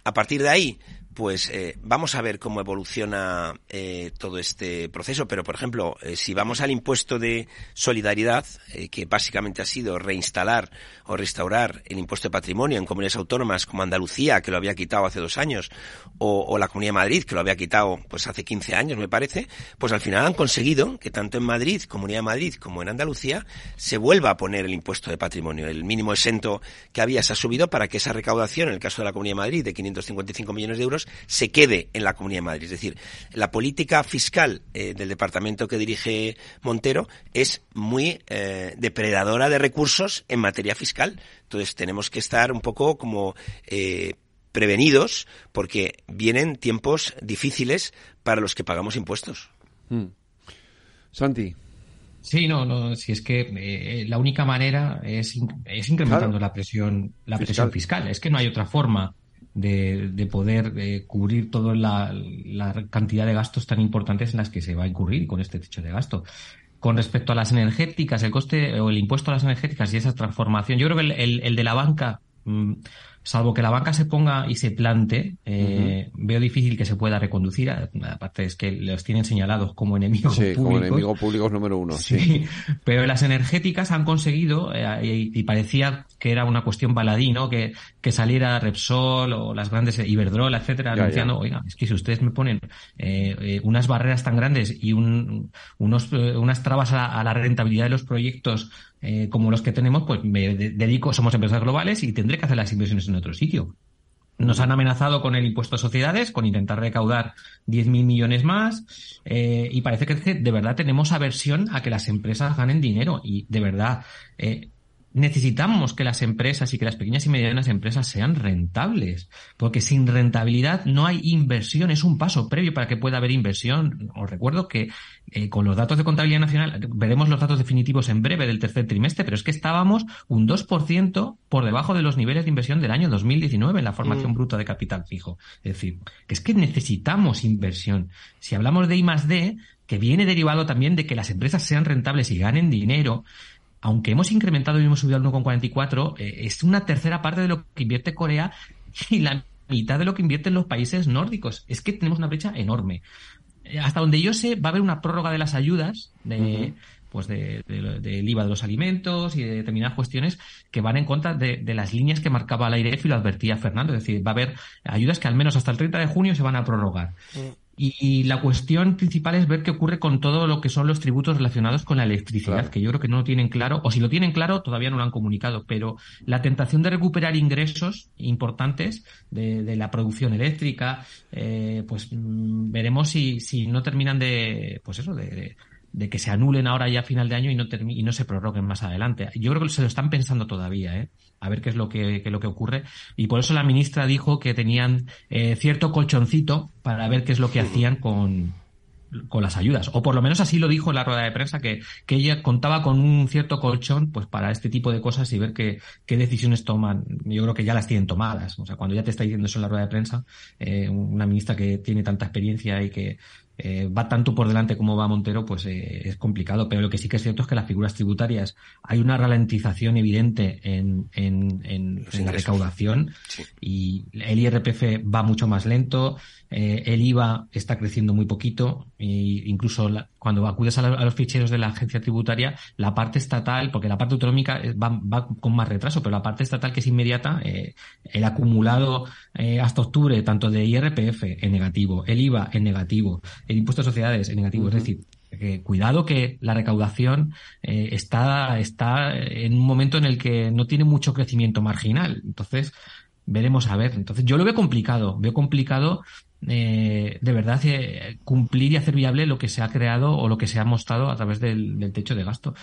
A partir de ahí, pues eh, vamos a ver cómo evoluciona eh, todo este proceso. Pero, por ejemplo, eh, si vamos al impuesto de solidaridad, que básicamente ha sido reinstalar o restaurar el impuesto de patrimonio en comunidades autónomas como Andalucía, que lo había quitado hace dos años, o, la Comunidad de Madrid, que lo había quitado pues hace 15 años, me parece, pues al final han conseguido que tanto en Madrid, Comunidad de Madrid, como en Andalucía, se vuelva a poner el impuesto de patrimonio. El mínimo exento que había se ha subido para que esa recaudación, en el caso de la Comunidad de Madrid, de 555 millones de euros, se quede en la Comunidad de Madrid. Es decir, la política fiscal eh, del departamento que dirige Montero es muy eh, depredadora de recursos en materia fiscal. Entonces tenemos que estar un poco como eh, prevenidos porque vienen tiempos difíciles para los que pagamos impuestos. Hmm. Santi. Sí, no, no, si es que la única manera es, es incrementando la presión, la presión fiscal. Es que no hay otra forma de, poder eh, cubrir toda la, cantidad de gastos tan importantes en las que se va a incurrir con este techo de gasto. Con respecto a las energéticas, el coste o el impuesto a las energéticas y esa transformación, yo creo que el, el de la banca mm, salvo que la banca se ponga y se plante, eh, veo difícil que se pueda reconducir. Aparte es que los tienen señalados como enemigos sí, como enemigos públicos número uno. Sí. Pero las energéticas han conseguido, eh, y, parecía que era una cuestión baladí, ¿no? Que, que saliera Repsol o las grandes Iberdrola, etcétera, anunciando, oiga, es que si ustedes me ponen eh, unas barreras tan grandes y un, unos, unas trabas a la rentabilidad de los proyectos eh, como los que tenemos, pues me dedico, somos empresas globales y tendré que hacer las inversiones en otro sitio. Nos han amenazado con el impuesto a sociedades, con intentar recaudar 10.000 millones más, eh, y parece que de verdad tenemos aversión a que las empresas ganen dinero. Y de verdad, eh, necesitamos que las empresas y que las pequeñas y medianas empresas sean rentables, porque sin rentabilidad no hay inversión, es un paso previo para que pueda haber inversión. Os recuerdo que eh, con los datos de contabilidad nacional, veremos los datos definitivos en breve del tercer trimestre, pero es que estábamos un 2% por debajo de los niveles de inversión del año 2019 en la formación mm. bruta de capital fijo. Es decir, que es que necesitamos inversión. Si hablamos de I más D, que viene derivado también de que las empresas sean rentables y ganen dinero, aunque hemos incrementado y hemos subido al 1,44, eh, es una tercera parte de lo que invierte Corea y la mitad de lo que invierten los países nórdicos. Es que tenemos una brecha enorme. Eh, hasta donde yo sé, va a haber una prórroga de las ayudas de, pues de, del IVA de los alimentos y de determinadas cuestiones que van en contra de, las líneas que marcaba el aire y lo advertía Fernando. Es decir, va a haber ayudas que al menos hasta el 30 de junio se van a prorrogar. Mm. Y, la cuestión principal es ver qué ocurre con todo lo que son los tributos relacionados con la electricidad, que yo creo que no lo tienen claro, o si lo tienen claro, todavía no lo han comunicado, pero la tentación de recuperar ingresos importantes de, la producción eléctrica, eh, pues mm, veremos si, si no terminan de, pues eso, de, de que se anulen ahora ya a final de año y no, y no se prorroguen más adelante. Yo creo que se lo están pensando todavía, ¿eh? a ver qué es lo que, lo que ocurre. Y por eso la ministra dijo que tenían eh, cierto colchoncito para ver qué es lo que hacían con, con las ayudas. O por lo menos así lo dijo en la rueda de prensa, que, que ella contaba con un cierto colchón pues para este tipo de cosas y ver qué, qué decisiones toman. Yo creo que ya las tienen tomadas. O sea, cuando ya te está diciendo eso en la rueda de prensa, eh, una ministra que tiene tanta experiencia y que eh, va tanto por delante como va Montero, pues eh, es complicado. Pero lo que sí que es cierto es que las figuras tributarias hay una ralentización evidente en, en, en, la recaudación y el IRPF va mucho más lento. Eh, el IVA está creciendo muy poquito e incluso cuando acudes a, los ficheros de la agencia tributaria, la parte estatal, porque la parte autonómica eh, va, con más retraso, pero la parte estatal que es inmediata, eh, el acumulado eh, hasta octubre, tanto de IRPF en negativo, el IVA en negativo, el impuesto de sociedades en negativo, es decir, cuidado que la recaudación está, está en un momento en el que no tiene mucho crecimiento marginal. Entonces, veremos a ver. Entonces, yo lo veo complicado. Veo complicado eh, de verdad eh, cumplir y hacer viable lo que se ha creado o lo que se ha mostrado a través del, techo de gasto.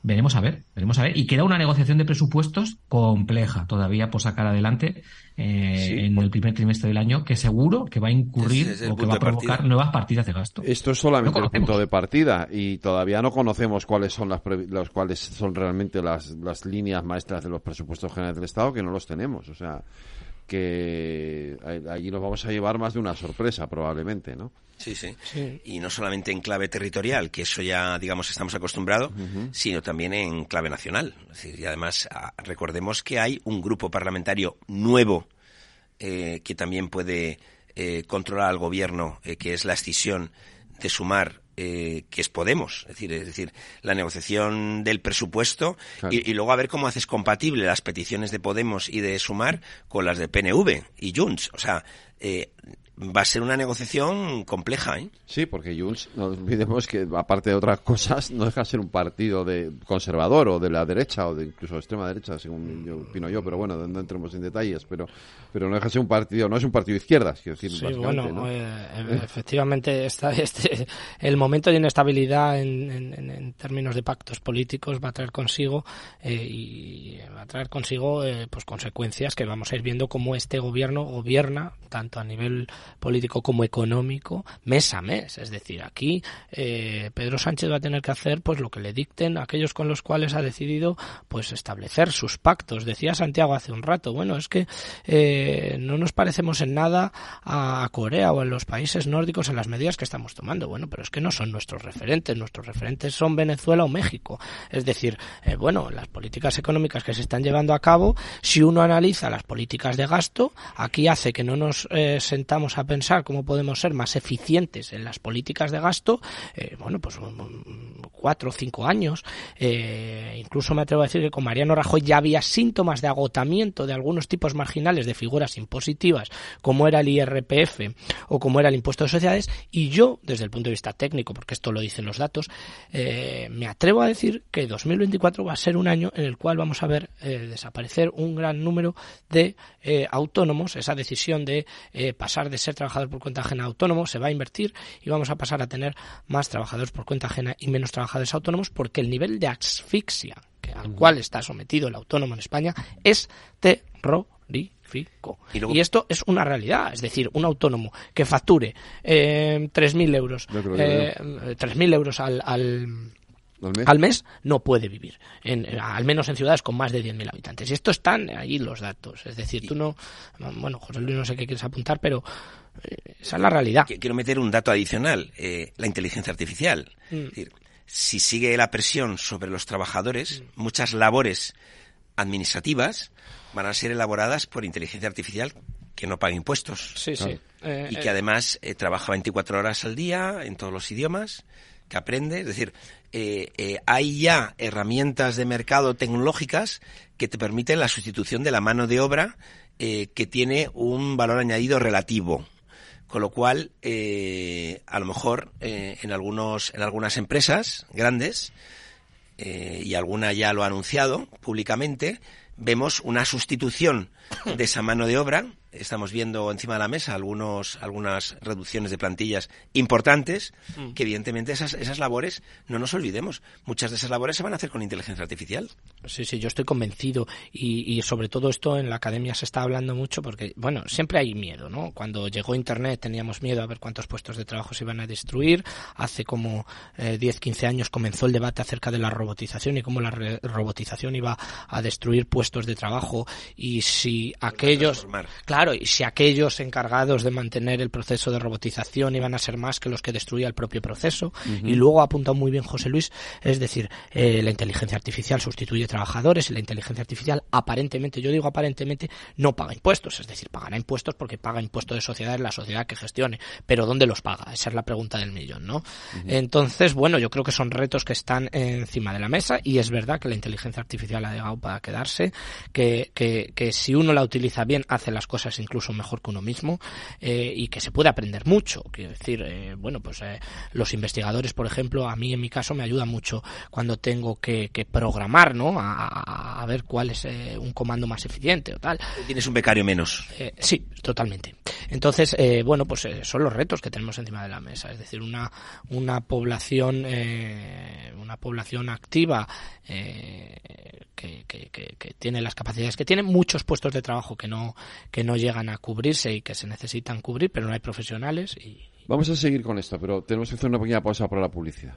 Veremos a ver, veremos a ver. Y queda una negociación de presupuestos compleja todavía por sacar adelante eh, en el primer trimestre del año, que seguro que va a incurrir o que va a provocar nuevas partidas de gasto. Esto es solamente el punto de partida y todavía no conocemos cuáles son las cuáles son realmente las, las líneas maestras de los presupuestos generales del Estado, que no los tenemos. O sea, que allí nos vamos a llevar más de una sorpresa probablemente, ¿no? Sí, sí, Y no solamente en clave territorial, que eso ya, digamos, estamos acostumbrados, sino también en clave nacional. y además, ah, recordemos que hay un grupo parlamentario nuevo eh, que también puede eh, controlar al gobierno, eh, que es la escisión de sumar eh, que es Podemos, es decir, es decir, la negociación del presupuesto y, luego a ver cómo haces compatible las peticiones de Podemos y de Sumar con las de PNV y Junts. O sea, eh, va a ser una negociación compleja, ¿eh? Sí, porque Junts, no olvidemos que aparte de otras cosas, no deja de ser un partido de conservador o de la derecha o de incluso de extrema derecha, según yo opino yo, pero bueno, no entremos en detalles, pero pero no deja de ser un partido, no es un partido de izquierdas, quiero decir, sí, bueno, eh, eh, efectivamente está este el momento de inestabilidad en, en, términos de pactos políticos va a traer consigo eh, y va a traer consigo pues consecuencias que vamos a ir viendo cómo este gobierno gobierna tanto a nivel político como económico mes a mes. Es decir, aquí eh, Pedro Sánchez va a tener que hacer pues lo que le dicten aquellos con los cuales ha decidido pues establecer sus pactos. Decía Santiago hace un rato, bueno, es que eh, no nos parecemos en nada a Corea o en los países nórdicos en las medidas que estamos tomando. Bueno, pero es que no son nuestros referentes. Nuestros referentes son Venezuela o México. Es decir, eh, bueno, las políticas económicas que se están llevando a cabo, si uno analiza las políticas de gasto, aquí hace que no nos sentamos a pensar cómo podemos ser más eficientes en las políticas de gasto, eh, bueno, pues cuatro o cinco años. Eh, incluso me atrevo a decir que con Mariano Rajoy ya había síntomas de agotamiento de algunos tipos marginales de figuras impositivas, como era el IRPF o como era el impuesto de sociedades, y yo, desde el punto de vista técnico, porque esto lo dicen los datos, eh, me atrevo a decir que 2024 va a ser un año en el cual vamos a ver desaparecer un gran número de autónomos, esa decisión de pasar de ser trabajador por cuenta ajena autónomo se va a invertir y vamos a pasar a tener más trabajadores por cuenta ajena y menos trabajadores autónomos porque el nivel de asfixia al cual está sometido el autónomo en España es terrorífico. Y, esto es una realidad, es decir, un autónomo que facture eh, 3.000 euros, eh, 3.000 euros al, ¿Al mes? no puede vivir, en, al menos en ciudades con más de 10.000 habitantes. Y esto están ahí los datos. Es decir, tú no. Bueno, José Luis, no sé qué quieres apuntar, pero eh, esa es la realidad. Quiero meter un dato adicional: eh, la inteligencia artificial. Mm. Es decir, si sigue la presión sobre los trabajadores, mm. muchas labores administrativas van a ser elaboradas por inteligencia artificial que no paga impuestos. Sí, sí. y que además trabaja 24 horas al día en todos los idiomas que aprende. Es decir, eh, eh, hay ya herramientas de mercado tecnológicas que te permiten la sustitución de la mano de obra eh, que tiene un valor añadido relativo. Con lo cual, a lo mejor en, algunos, en algunas empresas grandes, y alguna ya lo ha anunciado públicamente, vemos una sustitución de esa mano de obra estamos viendo encima de la mesa algunos, algunas reducciones de plantillas importantes, mm. que evidentemente esas, esas labores, no nos olvidemos, muchas de esas labores se van a hacer con inteligencia artificial. Sí, sí, yo estoy convencido y, y sobre todo esto en la academia se está hablando mucho porque, bueno, siempre hay miedo, ¿no? Cuando llegó Internet teníamos miedo a ver cuántos puestos de trabajo se iban a destruir. Hace como eh, 10, 15 años comenzó el debate acerca de la robotización y cómo la robotización iba a destruir puestos de trabajo y si aquellos... Claro, claro, y si aquellos encargados de mantener el proceso de robotización iban a ser más que los que destruía el propio proceso, y luego ha apuntado muy bien José Luis, es decir, eh, la inteligencia artificial sustituye trabajadores y la inteligencia artificial aparentemente, yo digo aparentemente, no paga impuestos, es decir, pagará impuestos porque paga impuestos de sociedad en la sociedad que gestione, pero ¿dónde los paga? Esa es la pregunta del millón, ¿no? Entonces, bueno, yo creo que son retos que están encima de la mesa y es verdad que la inteligencia artificial ha llegado para quedarse, que, que, que si uno la utiliza bien hace las cosas incluso mejor que uno mismo eh, y que se puede aprender mucho. Quiero decir, eh, bueno, pues eh, los investigadores, por ejemplo, a mí en mi caso me ayuda mucho cuando tengo que, que programar, ¿no? A, a, ver cuál es un comando más eficiente o tal. Tienes un becario menos. Sí, totalmente. Entonces, eh, bueno, pues eh, son los retos que tenemos encima de la mesa. Es decir, una, una población, eh, una población activa eh, que, que, que, tiene las capacidades que tiene, muchos puestos de trabajo que no, que no llegan a cubrirse y que se necesitan cubrir, pero no hay profesionales. Y... Vamos a seguir con esto, pero tenemos que hacer una pequeña pausa para la publicidad.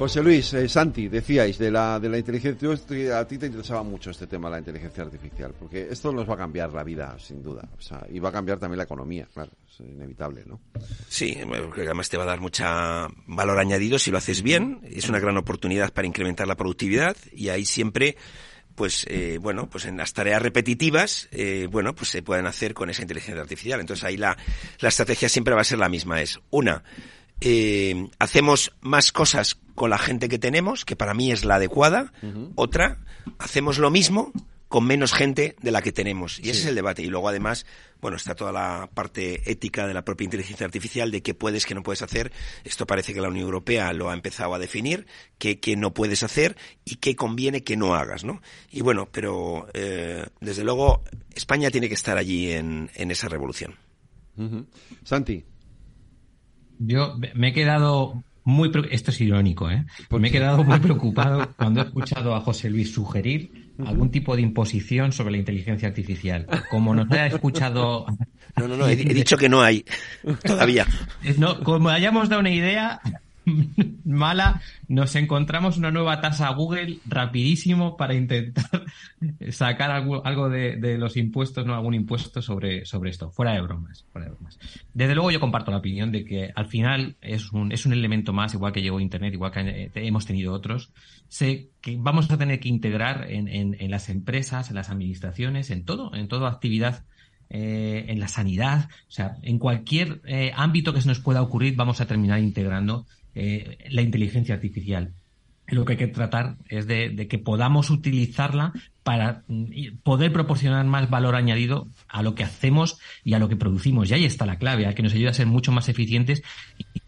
José Luis, eh, Santi, decíais de la, de la inteligencia, a ti te interesaba mucho este tema, la inteligencia artificial, porque esto nos va a cambiar la vida, sin duda, o sea, y va a cambiar también la economía, claro, es inevitable, ¿no? Sí, además te va a dar mucha valor añadido si lo haces bien, es una gran oportunidad para incrementar la productividad y ahí siempre pues eh, bueno, pues en las tareas repetitivas, eh, bueno, pues se pueden hacer con esa inteligencia artificial. Entonces ahí la, la estrategia siempre va a ser la misma, es una, hacemos más cosas con la gente que tenemos, que para mí es la adecuada. Uh -huh. Otra, hacemos lo mismo con menos gente de la que tenemos. Y sí. ese es el debate. Y luego, además, bueno, está toda la parte ética de la propia inteligencia artificial, de qué puedes, qué no puedes hacer. Esto parece que la Unión Europea lo ha empezado a definir, qué, qué no puedes hacer y qué conviene que no hagas, ¿no? Y bueno, pero eh, desde luego España tiene que estar allí en, en esa revolución. Uh -huh. Santi. Yo me he quedado muy esto es irónico, ¿eh? Me he quedado muy preocupado cuando he escuchado a José Luis sugerir algún tipo de imposición sobre la inteligencia artificial. Como nos ha escuchado. No, no, no, he, he dicho que no hay todavía. No, como hayamos dado una idea, mala, nos encontramos una nueva tasa Google rapidísimo para intentar sacar algo, algo de, los impuestos, no algún impuesto sobre, sobre esto. Fuera de bromas, fuera de bromas. Desde luego yo comparto la opinión de que al final es un, es un elemento más, igual que llegó Internet, igual que eh, hemos tenido otros. Sé que vamos a tener que integrar en, en, las empresas, en las administraciones, en todo, en toda actividad eh, en la sanidad, o sea, en cualquier eh, ámbito que se nos pueda ocurrir, vamos a terminar integrando eh, la inteligencia artificial. Lo que hay que tratar es de, que podamos utilizarla para mm, poder proporcionar más valor añadido a lo que hacemos y a lo que producimos. Y ahí está la clave, a que nos ayude a ser mucho más eficientes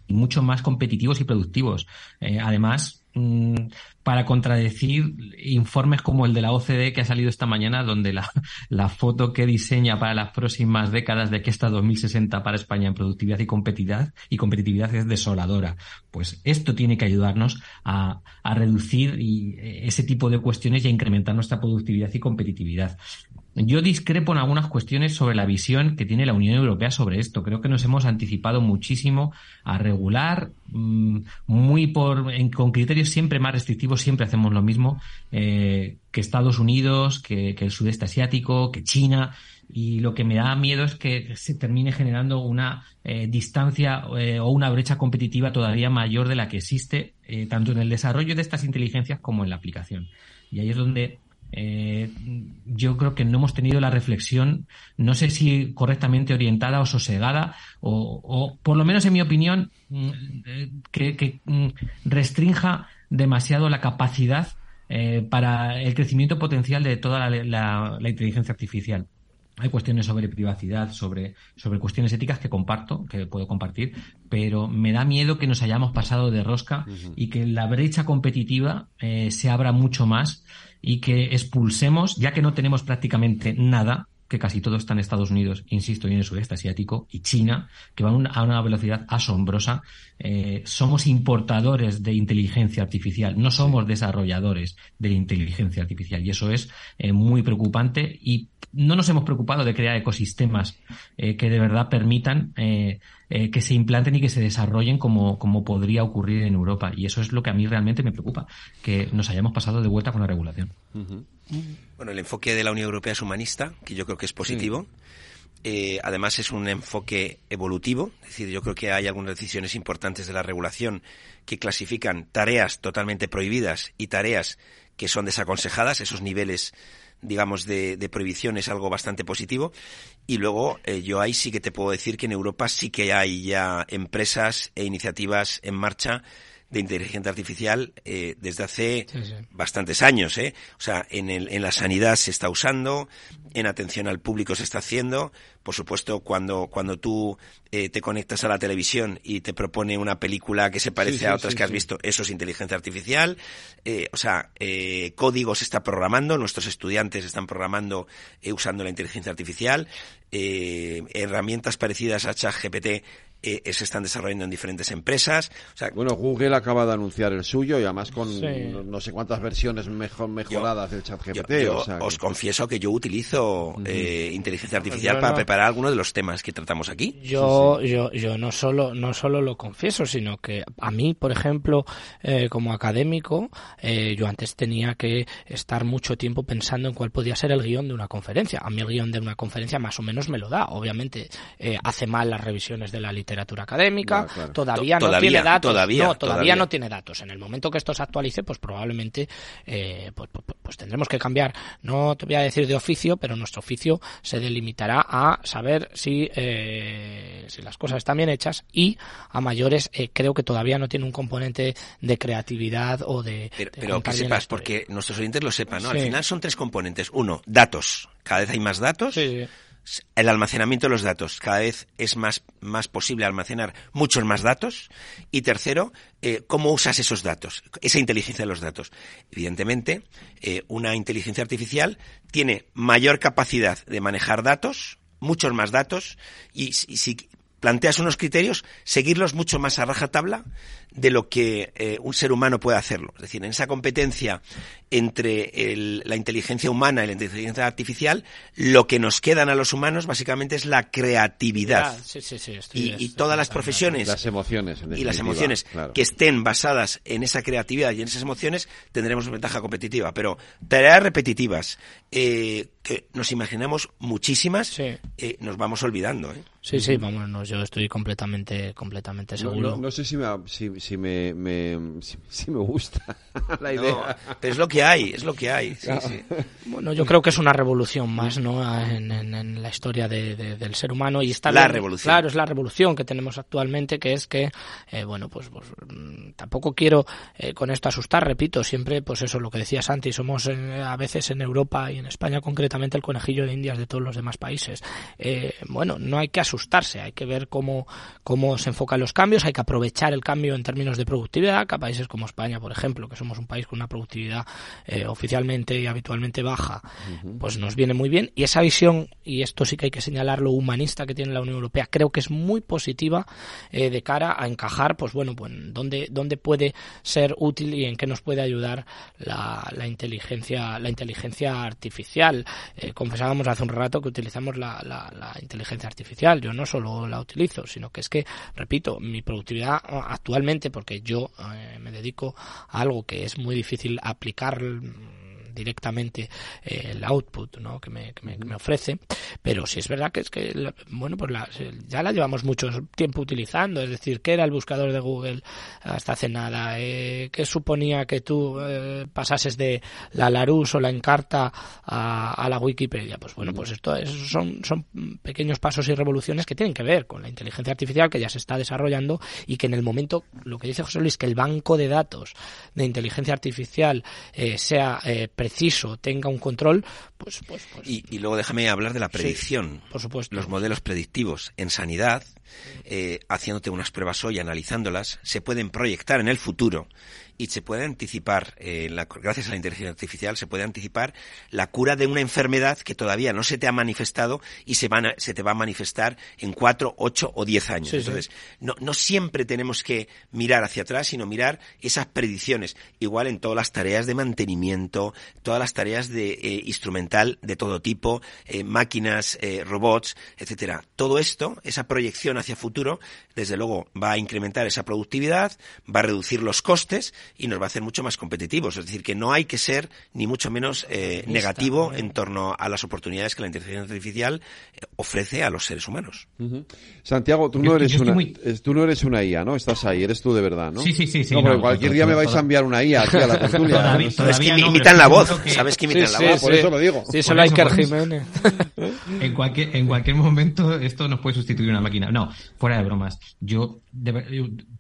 y mucho más competitivos y productivos. Eh, además, Mm, para contradecir informes como el de la OCDE que ha salido esta mañana, donde la, foto que diseña para las próximas décadas de que está 2060 para España en productividad y competitividad, y competitividad es desoladora. Pues esto tiene que ayudarnos a, reducir eh, ese tipo de cuestiones y a incrementar nuestra productividad y competitividad. Yo discrepo en algunas cuestiones sobre la visión que tiene la Unión Europea sobre esto. Creo que nos hemos anticipado muchísimo a regular, mm, muy por, con criterios siempre más restrictivos, siempre hacemos lo mismo eh, que Estados Unidos, que, el sudeste asiático, que China. Y lo que me da miedo es que se termine generando una eh, distancia eh, o una brecha competitiva todavía mayor de la que existe, tanto en el desarrollo de estas inteligencias como en la aplicación. Y ahí es donde eh, yo creo que no hemos tenido la reflexión, no sé si correctamente orientada o sosegada, o, por lo menos en mi opinión, mm, eh, que, mm, restrinja demasiado la capacidad eh, para el crecimiento potencial de toda la, inteligencia artificial. Hay cuestiones sobre privacidad, sobre, sobre cuestiones éticas que comparto, que puedo compartir, pero me da miedo que nos hayamos pasado de rosca y que la brecha competitiva se abra mucho más y que expulsemos, ya que no tenemos prácticamente nada, que casi todo está en Estados Unidos, insisto, y en el sudeste asiático, y China, que van a una velocidad asombrosa. Eh, somos importadores de inteligencia artificial, no somos desarrolladores de inteligencia artificial, y eso es eh, muy preocupante. Y no nos hemos preocupado de crear ecosistemas eh, que de verdad permitan eh, que se implanten y que se desarrollen como, como podría ocurrir en Europa. Y eso es lo que a mí realmente me preocupa, que nos hayamos pasado de vuelta con la regulación. Bueno, el enfoque de la Unión Europea es humanista, que yo creo que es positivo. Eh, además es un enfoque evolutivo, es decir, yo creo que hay algunas decisiones importantes de la regulación que clasifican tareas totalmente prohibidas y tareas que son desaconsejadas, esos niveles digamos, de, de, prohibición es algo bastante positivo. Y luego, eh, yo ahí sí que te puedo decir que en Europa sí que hay ya empresas e iniciativas en marcha de inteligencia artificial eh, desde hace bastantes años. ¿eh? O sea, en, el, en la sanidad se está usando, en atención al público se está haciendo. Por supuesto, cuando, cuando tú eh, te conectas a la televisión y te propone una película que se parece a otras que has visto, eso es inteligencia artificial. Eh, o sea, eh, código se está programando, nuestros estudiantes están programando eh, usando la inteligencia artificial. Eh, herramientas parecidas a ChatGPT eh, se están desarrollando en diferentes empresas. O sea, bueno, Google acaba de anunciar el suyo y además con no, sé cuántas versiones mejor mejoradas del chat GPT. Yo, os confieso que yo utilizo eh, inteligencia artificial para preparar algunos de los temas que tratamos aquí. Yo, yo, yo no solo no solo lo confieso, sino que a mí, por ejemplo, eh, como académico, eh, yo antes tenía que estar mucho tiempo pensando en cuál podía ser el guion de una conferencia. A mí el guion de una conferencia más o menos me lo da. Obviamente hace mal las revisiones de la literatura académica, todavía, no tiene datos. Todavía, no, todavía, no tiene datos. En el momento que esto se actualice, pues probablemente eh, pues, pues, pues, tendremos que cambiar. No te voy a decir de oficio, pero nuestro oficio se delimitará a saber si, eh, si las cosas están bien hechas y a mayores eh, creo que todavía no tiene un componente de creatividad o de... Pero, que sepas, porque nuestros oyentes lo sepan, ¿no? Al final son tres componentes. Uno, datos. Cada vez hay más datos. Sí, el almacenamiento de los datos. Cada vez es más, más posible almacenar muchos más datos. Y tercero, eh, cómo usas esos datos, esa inteligencia de los datos. Evidentemente, eh, una inteligencia artificial tiene mayor capacidad de manejar datos, muchos más datos, y, si planteas unos criterios, seguirlos mucho más a rajatabla de lo que eh, un ser humano puede hacerlo. Es decir, en esa competencia entre la inteligencia humana y la inteligencia artificial, lo que nos quedan a los humanos básicamente es la creatividad. y, todas las profesiones las emociones, y las emociones que estén basadas en esa creatividad y en esas emociones tendremos una ventaja competitiva. Pero tareas repetitivas eh, que nos imaginamos muchísimas, eh, nos vamos olvidando. ¿eh? Sí, sí, vámonos, yo estoy completamente, completamente seguro. No, sé si me, si, me, si, me gusta la idea. pero es lo que hay, es lo que hay. Bueno, yo creo que es una revolución más, ¿no? En, la historia del ser humano y está la revolución. Claro, es la revolución que tenemos actualmente, que es que, eh, bueno, pues, pues mm, tampoco quiero eh, con esto asustar, repito, siempre, pues eso, lo que decía Santi, somos a veces en Europa y en España concretamente el conejillo de Indias de todos los demás países. Eh, bueno, no hay que asustar asustarse, hay que ver cómo, cómo se enfocan los cambios, hay que aprovechar el cambio en términos de productividad, que a países como España, por ejemplo, que somos un país con una productividad eh, oficialmente y habitualmente baja, pues nos viene muy bien. Y esa visión, y esto sí que hay que señalar lo humanista que tiene la Unión Europea, creo que es muy positiva eh, de cara a encajar, pues bueno, pues dónde, dónde puede ser útil y en qué nos puede ayudar la, la inteligencia, la inteligencia artificial. Eh, confesábamos hace un rato que utilizamos la, la, la inteligencia artificial yo no solo la utilizo, sino que es que, repito, mi productividad actualmente, porque yo eh, me dedico a algo que es muy difícil aplicar el, directamente eh, el output ¿no? que, me, que, me, ofrece, pero si es verdad que es que, bueno, pues ya la llevamos mucho tiempo utilizando, es decir, ¿qué era el buscador de Google hasta hace nada? Eh, ¿Qué suponía que tú eh, pasases de la Larus o la Encarta a, a la Wikipedia? Pues bueno, pues esto son, son pequeños pasos y revoluciones que tienen que ver con la inteligencia artificial que ya se está desarrollando y que en el momento, lo que dice José Luis, que el banco de datos de inteligencia artificial eh, sea eh, preciso, tenga un control, pues... pues, pues y, luego déjame hablar de la predicción. por supuesto. Los modelos predictivos en sanidad, eh, haciéndote unas pruebas hoy, analizándolas, se pueden proyectar en el futuro y se puede anticipar, eh, la, gracias a la inteligencia artificial, se puede anticipar la cura de una enfermedad que todavía no se te ha manifestado y se, van se te va a manifestar en cuatro, ocho o diez años. Entonces, No, no siempre tenemos que mirar hacia atrás, sino mirar esas predicciones. Igual en todas las tareas de mantenimiento, todas las tareas de eh, instrumental de todo tipo, eh, máquinas, robots, etcétera. Todo esto, esa proyección hacia futuro, desde luego va a incrementar esa productividad, va a reducir los costes y nos va a hacer mucho más competitivos. Es decir, que no hay que ser ni mucho menos eh, negativo en torno a las oportunidades que la inteligencia artificial eh, ofrece a los seres humanos. Santiago, tú no, eres una, tú no eres una IA, ¿no? Estás ahí, eres tú de verdad, ¿no? Sí, sí, sí. no, cualquier día me vais a enviar una IA aquí a la tertulia. es que imitan la voz, ¿sabes que imitan la voz? por eso lo digo. Sí, solo hay Jiménez. en, cualquier, en cualquier momento esto nos puede sustituir una máquina. No, fuera de bromas. Yo,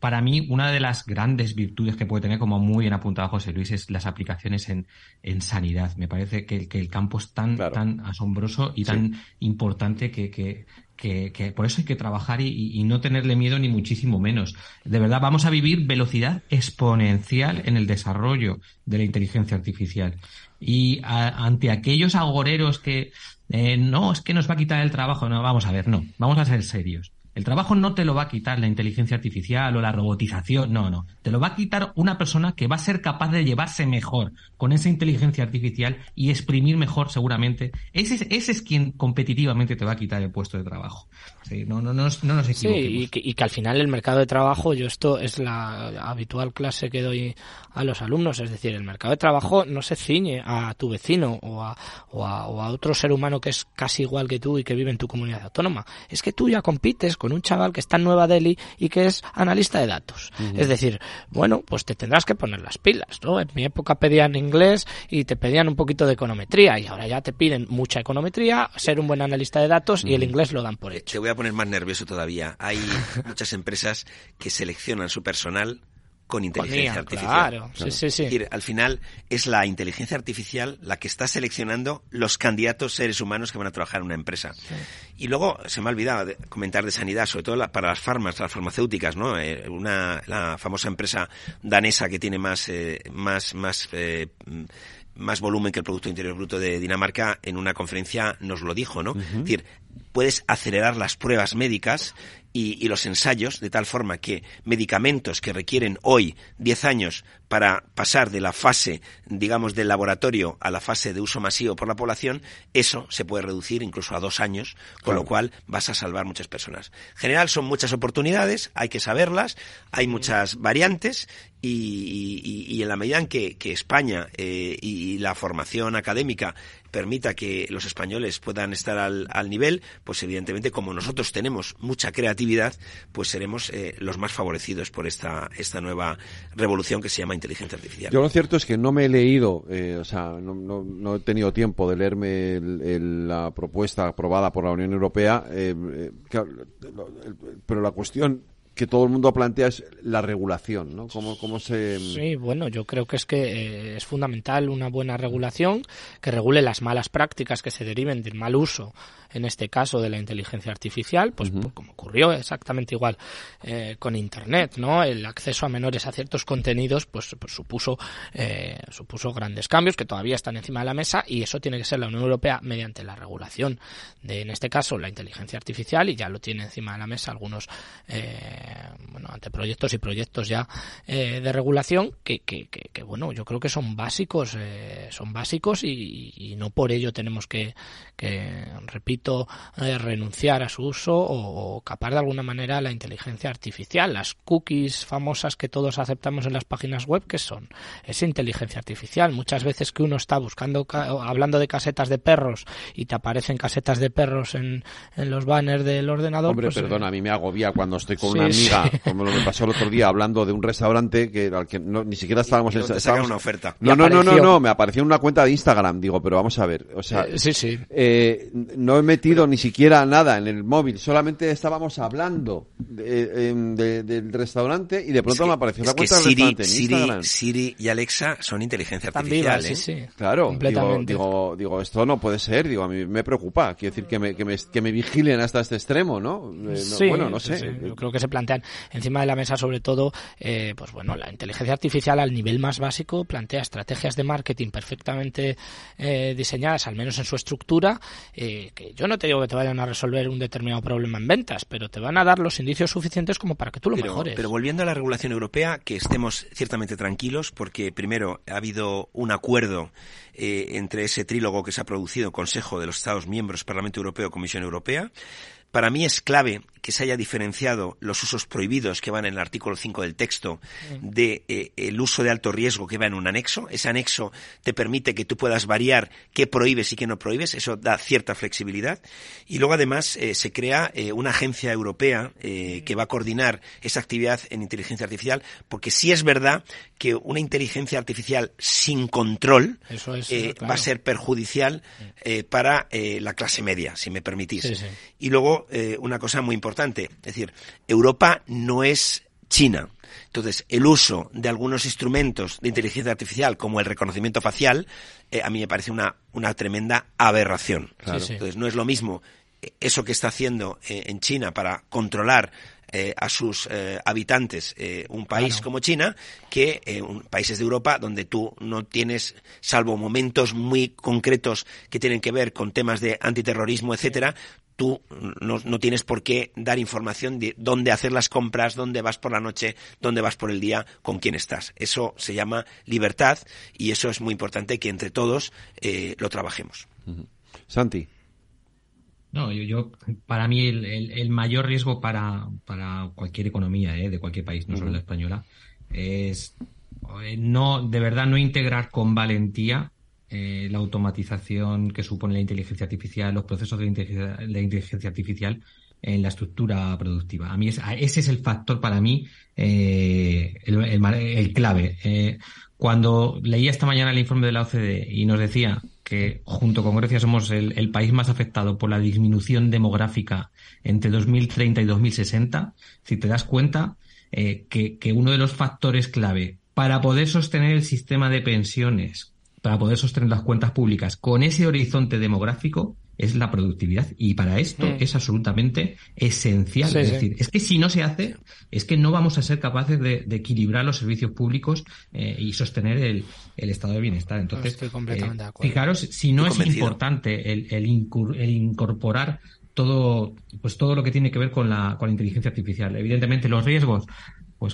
para mí, una de las grandes virtudes que puede tener como muy bien apuntado José Luis, es las aplicaciones en, en sanidad. Me parece que, que el campo es tan, tan asombroso y tan importante que, que, que, por eso hay que trabajar y, no tenerle miedo ni muchísimo menos. De verdad, vamos a vivir velocidad exponencial en el desarrollo de la inteligencia artificial. Y ante aquellos agoreros que eh, no, es que nos va a quitar el trabajo, no, vamos a ver, no, vamos a ser serios. El trabajo no te lo va a quitar la inteligencia artificial o la robotización, no, no. Te lo va a quitar una persona que va a ser capaz de llevarse mejor con esa inteligencia artificial y exprimir mejor seguramente. Ese, ese es quien competitivamente te va a quitar el puesto de trabajo. Sí, no, no, no, no nos equivoquemos. Sí, y que, y que, al final el mercado de trabajo, yo esto es la habitual clase que doy a los alumnos, es decir, el mercado de trabajo no se ciñe a tu vecino o a, o a, o a otro ser humano que es casi igual que tú y que vive en tu comunidad autónoma. Es que tú ya compites con un chaval que está en Nueva Delhi y que es analista de datos. Es decir, bueno, pues te tendrás que poner las pilas, ¿no? En mi época pedían inglés y te pedían un poquito de econometría y ahora ya te piden mucha econometría, ser un buen analista de datos y el inglés lo dan por hecho. Te voy a poner más nervioso todavía. Hay muchas empresas que seleccionan su personal con inteligencia artificial. Claro. al final es la inteligencia artificial la que está seleccionando los candidatos seres humanos que van a trabajar en una empresa. Y luego se me ha olvidado comentar de sanidad, sobre todo para las farmas, las farmacéuticas, ¿no? Eh, una, la famosa empresa danesa que tiene más, eh, más, más eh, más volumen que el Producto Interior Bruto de Dinamarca, en una conferencia nos lo dijo, ¿no? Es decir, puedes acelerar las pruebas médicas y, los ensayos de tal forma que medicamentos que requieren hoy 10 años para pasar de la fase, digamos, del laboratorio a la fase de uso masivo por la población, eso se puede reducir incluso a dos años, con lo cual vas a salvar muchas personas. En general son muchas oportunidades, hay que saberlas, hay muchas variantes y, en la medida en que, España eh, y la formación académica permita que los españoles puedan estar al, nivel, pues evidentemente como nosotros tenemos mucha creatividad, pues seremos eh, los más favorecidos por esta, esta nueva revolución que se llama inteligencia artificial. Yo lo cierto es que no me he leído, eh, o sea, no, no, he tenido tiempo de leerme la propuesta aprobada por la Unión Europea, eh, pero la cuestión que todo el mundo plantea es la regulación, ¿no? ¿Cómo, cómo se... Sí, bueno, yo creo que es que eh, es fundamental una buena regulación que regule las malas prácticas que se deriven del mal uso en este caso de la inteligencia artificial, pues, pues como ocurrió exactamente igual eh, con Internet, ¿no? El acceso a menores a ciertos contenidos, pues, pues supuso, eh, supuso grandes cambios que todavía están encima de la mesa y eso tiene que ser la Unión Europea mediante la regulación de, en este caso, la inteligencia artificial y ya lo tiene encima de la mesa algunos, eh, bueno, anteproyectos y proyectos ya eh, de regulación que, que, que, bueno, yo creo que son básicos, eh, son básicos y, y, no por ello tenemos que, que repito, eh, renunciar a su uso o, capar de alguna manera la inteligencia artificial. Las cookies famosas que todos aceptamos en las páginas web, que son? Es inteligencia artificial. Muchas veces que uno está buscando, hablando de casetas de perros y te aparecen casetas de perros en, los banners del ordenador. Hombre, pues, perdona, a mí me agobia cuando estoy con una amiga, como lo que pasó el otro día, hablando de un restaurante que, al que ni siquiera estábamos en estábamos... una oferta. No, no, no, no, no, me apareció en una cuenta de Instagram. Digo, pero vamos a ver, o sea, eh, sí, sí. Eh, no he metido ni siquiera nada en el móvil, solamente estábamos hablando em, del restaurante y de pronto me apareció la cuenta del restaurante Siri, Siri y Alexa son inteligencia artificial. sí, ¿eh? sí. Claro, digo, digo, esto no puede ser, digo, a mí me preocupa, quiero decir que me, que me, que me vigilen hasta este extremo, ¿no? Eh, bueno, no sé. Yo creo que se plantean encima de la mesa sobre todo, eh, pues bueno, la inteligencia artificial al nivel más básico plantea estrategias de marketing perfectamente diseñadas, al menos en su estructura, que yo no te que te vayan a resolver un determinado problema en ventas, pero te van a dar los indicios suficientes como para que tú lo mejores. Pero volviendo a la regulación europea, que estemos ciertamente tranquilos, porque primero ha habido un acuerdo eh, entre ese trílogo que se ha producido, Consejo de los Estados Miembros, Parlamento Europeo, Comisión Europea. Para mí es clave que se haya diferenciado los usos prohibidos que van en el artículo 5 del texto de eh, el uso de alto riesgo que va en un anexo. Ese anexo te permite que tú puedas variar qué prohíbes y qué no prohíbes. Eso da cierta flexibilidad. Y luego además eh, se crea eh, una agencia europea que va a coordinar esa actividad en inteligencia artificial, porque sí es verdad que una inteligencia artificial sin control va a ser perjudicial para la clase media, si me permitís. Y luego una cosa muy importante es decir, Europa no es China. Entonces, el uso de algunos instrumentos de inteligencia artificial, como el reconocimiento facial, eh, a mí me parece una, una tremenda aberración. Entonces, no es lo mismo eh, eso que está haciendo eh, en China para controlar a sus habitantes un país como China que países de Europa donde tú no tienes, salvo momentos muy concretos que tienen que ver con temas de antiterrorismo, etcétera, tú no, tienes por qué dar información de dónde hacer las compras, dónde vas por la noche, dónde vas por el día, con quién estás. Eso se llama libertad y eso es muy importante que entre todos eh, lo trabajemos. Santi. No, yo, para mí el, mayor riesgo para, para cualquier economía eh, de cualquier país, no solo la española, es eh, no de verdad no integrar con valentía eh, la automatización que supone la inteligencia artificial, los procesos de inteligencia, artificial en la estructura productiva. A mí ese es el factor para mí eh, el, clave. Eh, cuando leía esta mañana el informe de la OCDE y nos decía que junto con Grecia somos el, país más afectado por la disminución demográfica entre 2030 y 2060, si te das cuenta que, que uno de los factores clave para poder sostener el sistema de pensiones para poder sostener las cuentas públicas con ese horizonte demográfico es la productividad. Y para esto Mm. es absolutamente esencial. Sí, es sí. decir, es que si no se hace, es que no vamos a ser capaces de, de equilibrar los servicios públicos eh, y sostener el, el estado de bienestar. Entonces, Estoy completamente de acuerdo. fijaros, si no Estoy es convencido. importante el, el, incur- el incorporar todo, pues todo lo que tiene que ver con la, con la inteligencia artificial. Evidentemente, los riesgos,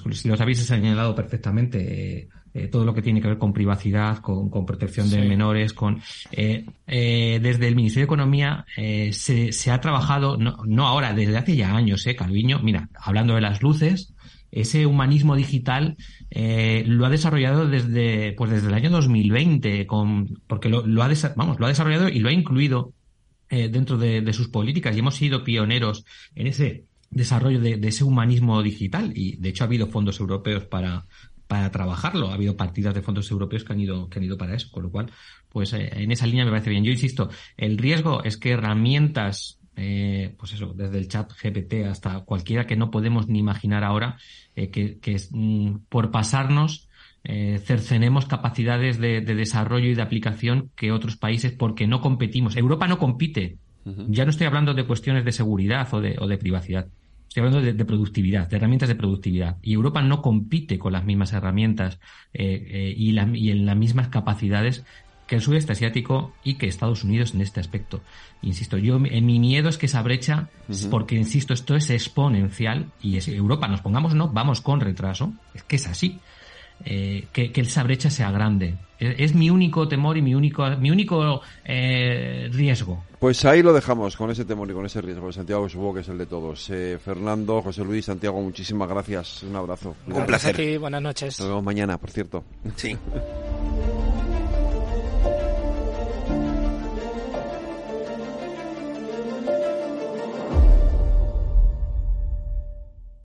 pues si los habéis señalado perfectamente, eh, eh, todo lo que tiene que ver con privacidad, con, con protección de Sí. menores, con eh, eh, desde el Ministerio de Economía se, se ha trabajado, no, no ahora, desde hace ya años, eh, Calviño, mira, hablando de las luces, ese humanismo digital eh, lo ha desarrollado desde pues desde el año 2020 con porque lo, lo ha vamos lo ha desarrollado y lo ha incluido eh, dentro de, de sus políticas y hemos sido pioneros en ese desarrollo de, de ese humanismo digital y de hecho ha habido fondos europeos para para trabajarlo ha habido partidas de fondos europeos que han ido que han ido para eso con lo cual pues eh, en esa línea me parece bien yo insisto el riesgo es que herramientas eh, pues eso, desde el chat GPT hasta cualquiera que no podemos ni imaginar ahora, eh, que, que es, mm, por pasarnos eh, cercenemos capacidades de, de desarrollo y de aplicación que otros países porque no competimos. Europa no compite. Ya no estoy hablando de cuestiones de seguridad o de, o de privacidad. Estoy hablando de, de productividad, de herramientas de productividad. Y Europa no compite con las mismas herramientas eh, eh, y, la- y en las mismas capacidades que el sudeste asiático y que Estados Unidos en este aspecto. Insisto, yo en mi miedo es que esa brecha, porque insisto, esto es exponencial y es Europa, nos pongamos no, vamos con retraso, es que es así. Eh, que, que esa brecha sea grande. Es, es mi único temor y mi único, mi único eh, riesgo. Pues ahí lo dejamos, con ese temor y con ese riesgo. Santiago, supongo que es el de todos. Eh, Fernando, José Luis, Santiago, muchísimas gracias. Un abrazo. Un placer. Buenas noches. Nos vemos mañana, por cierto. Sí.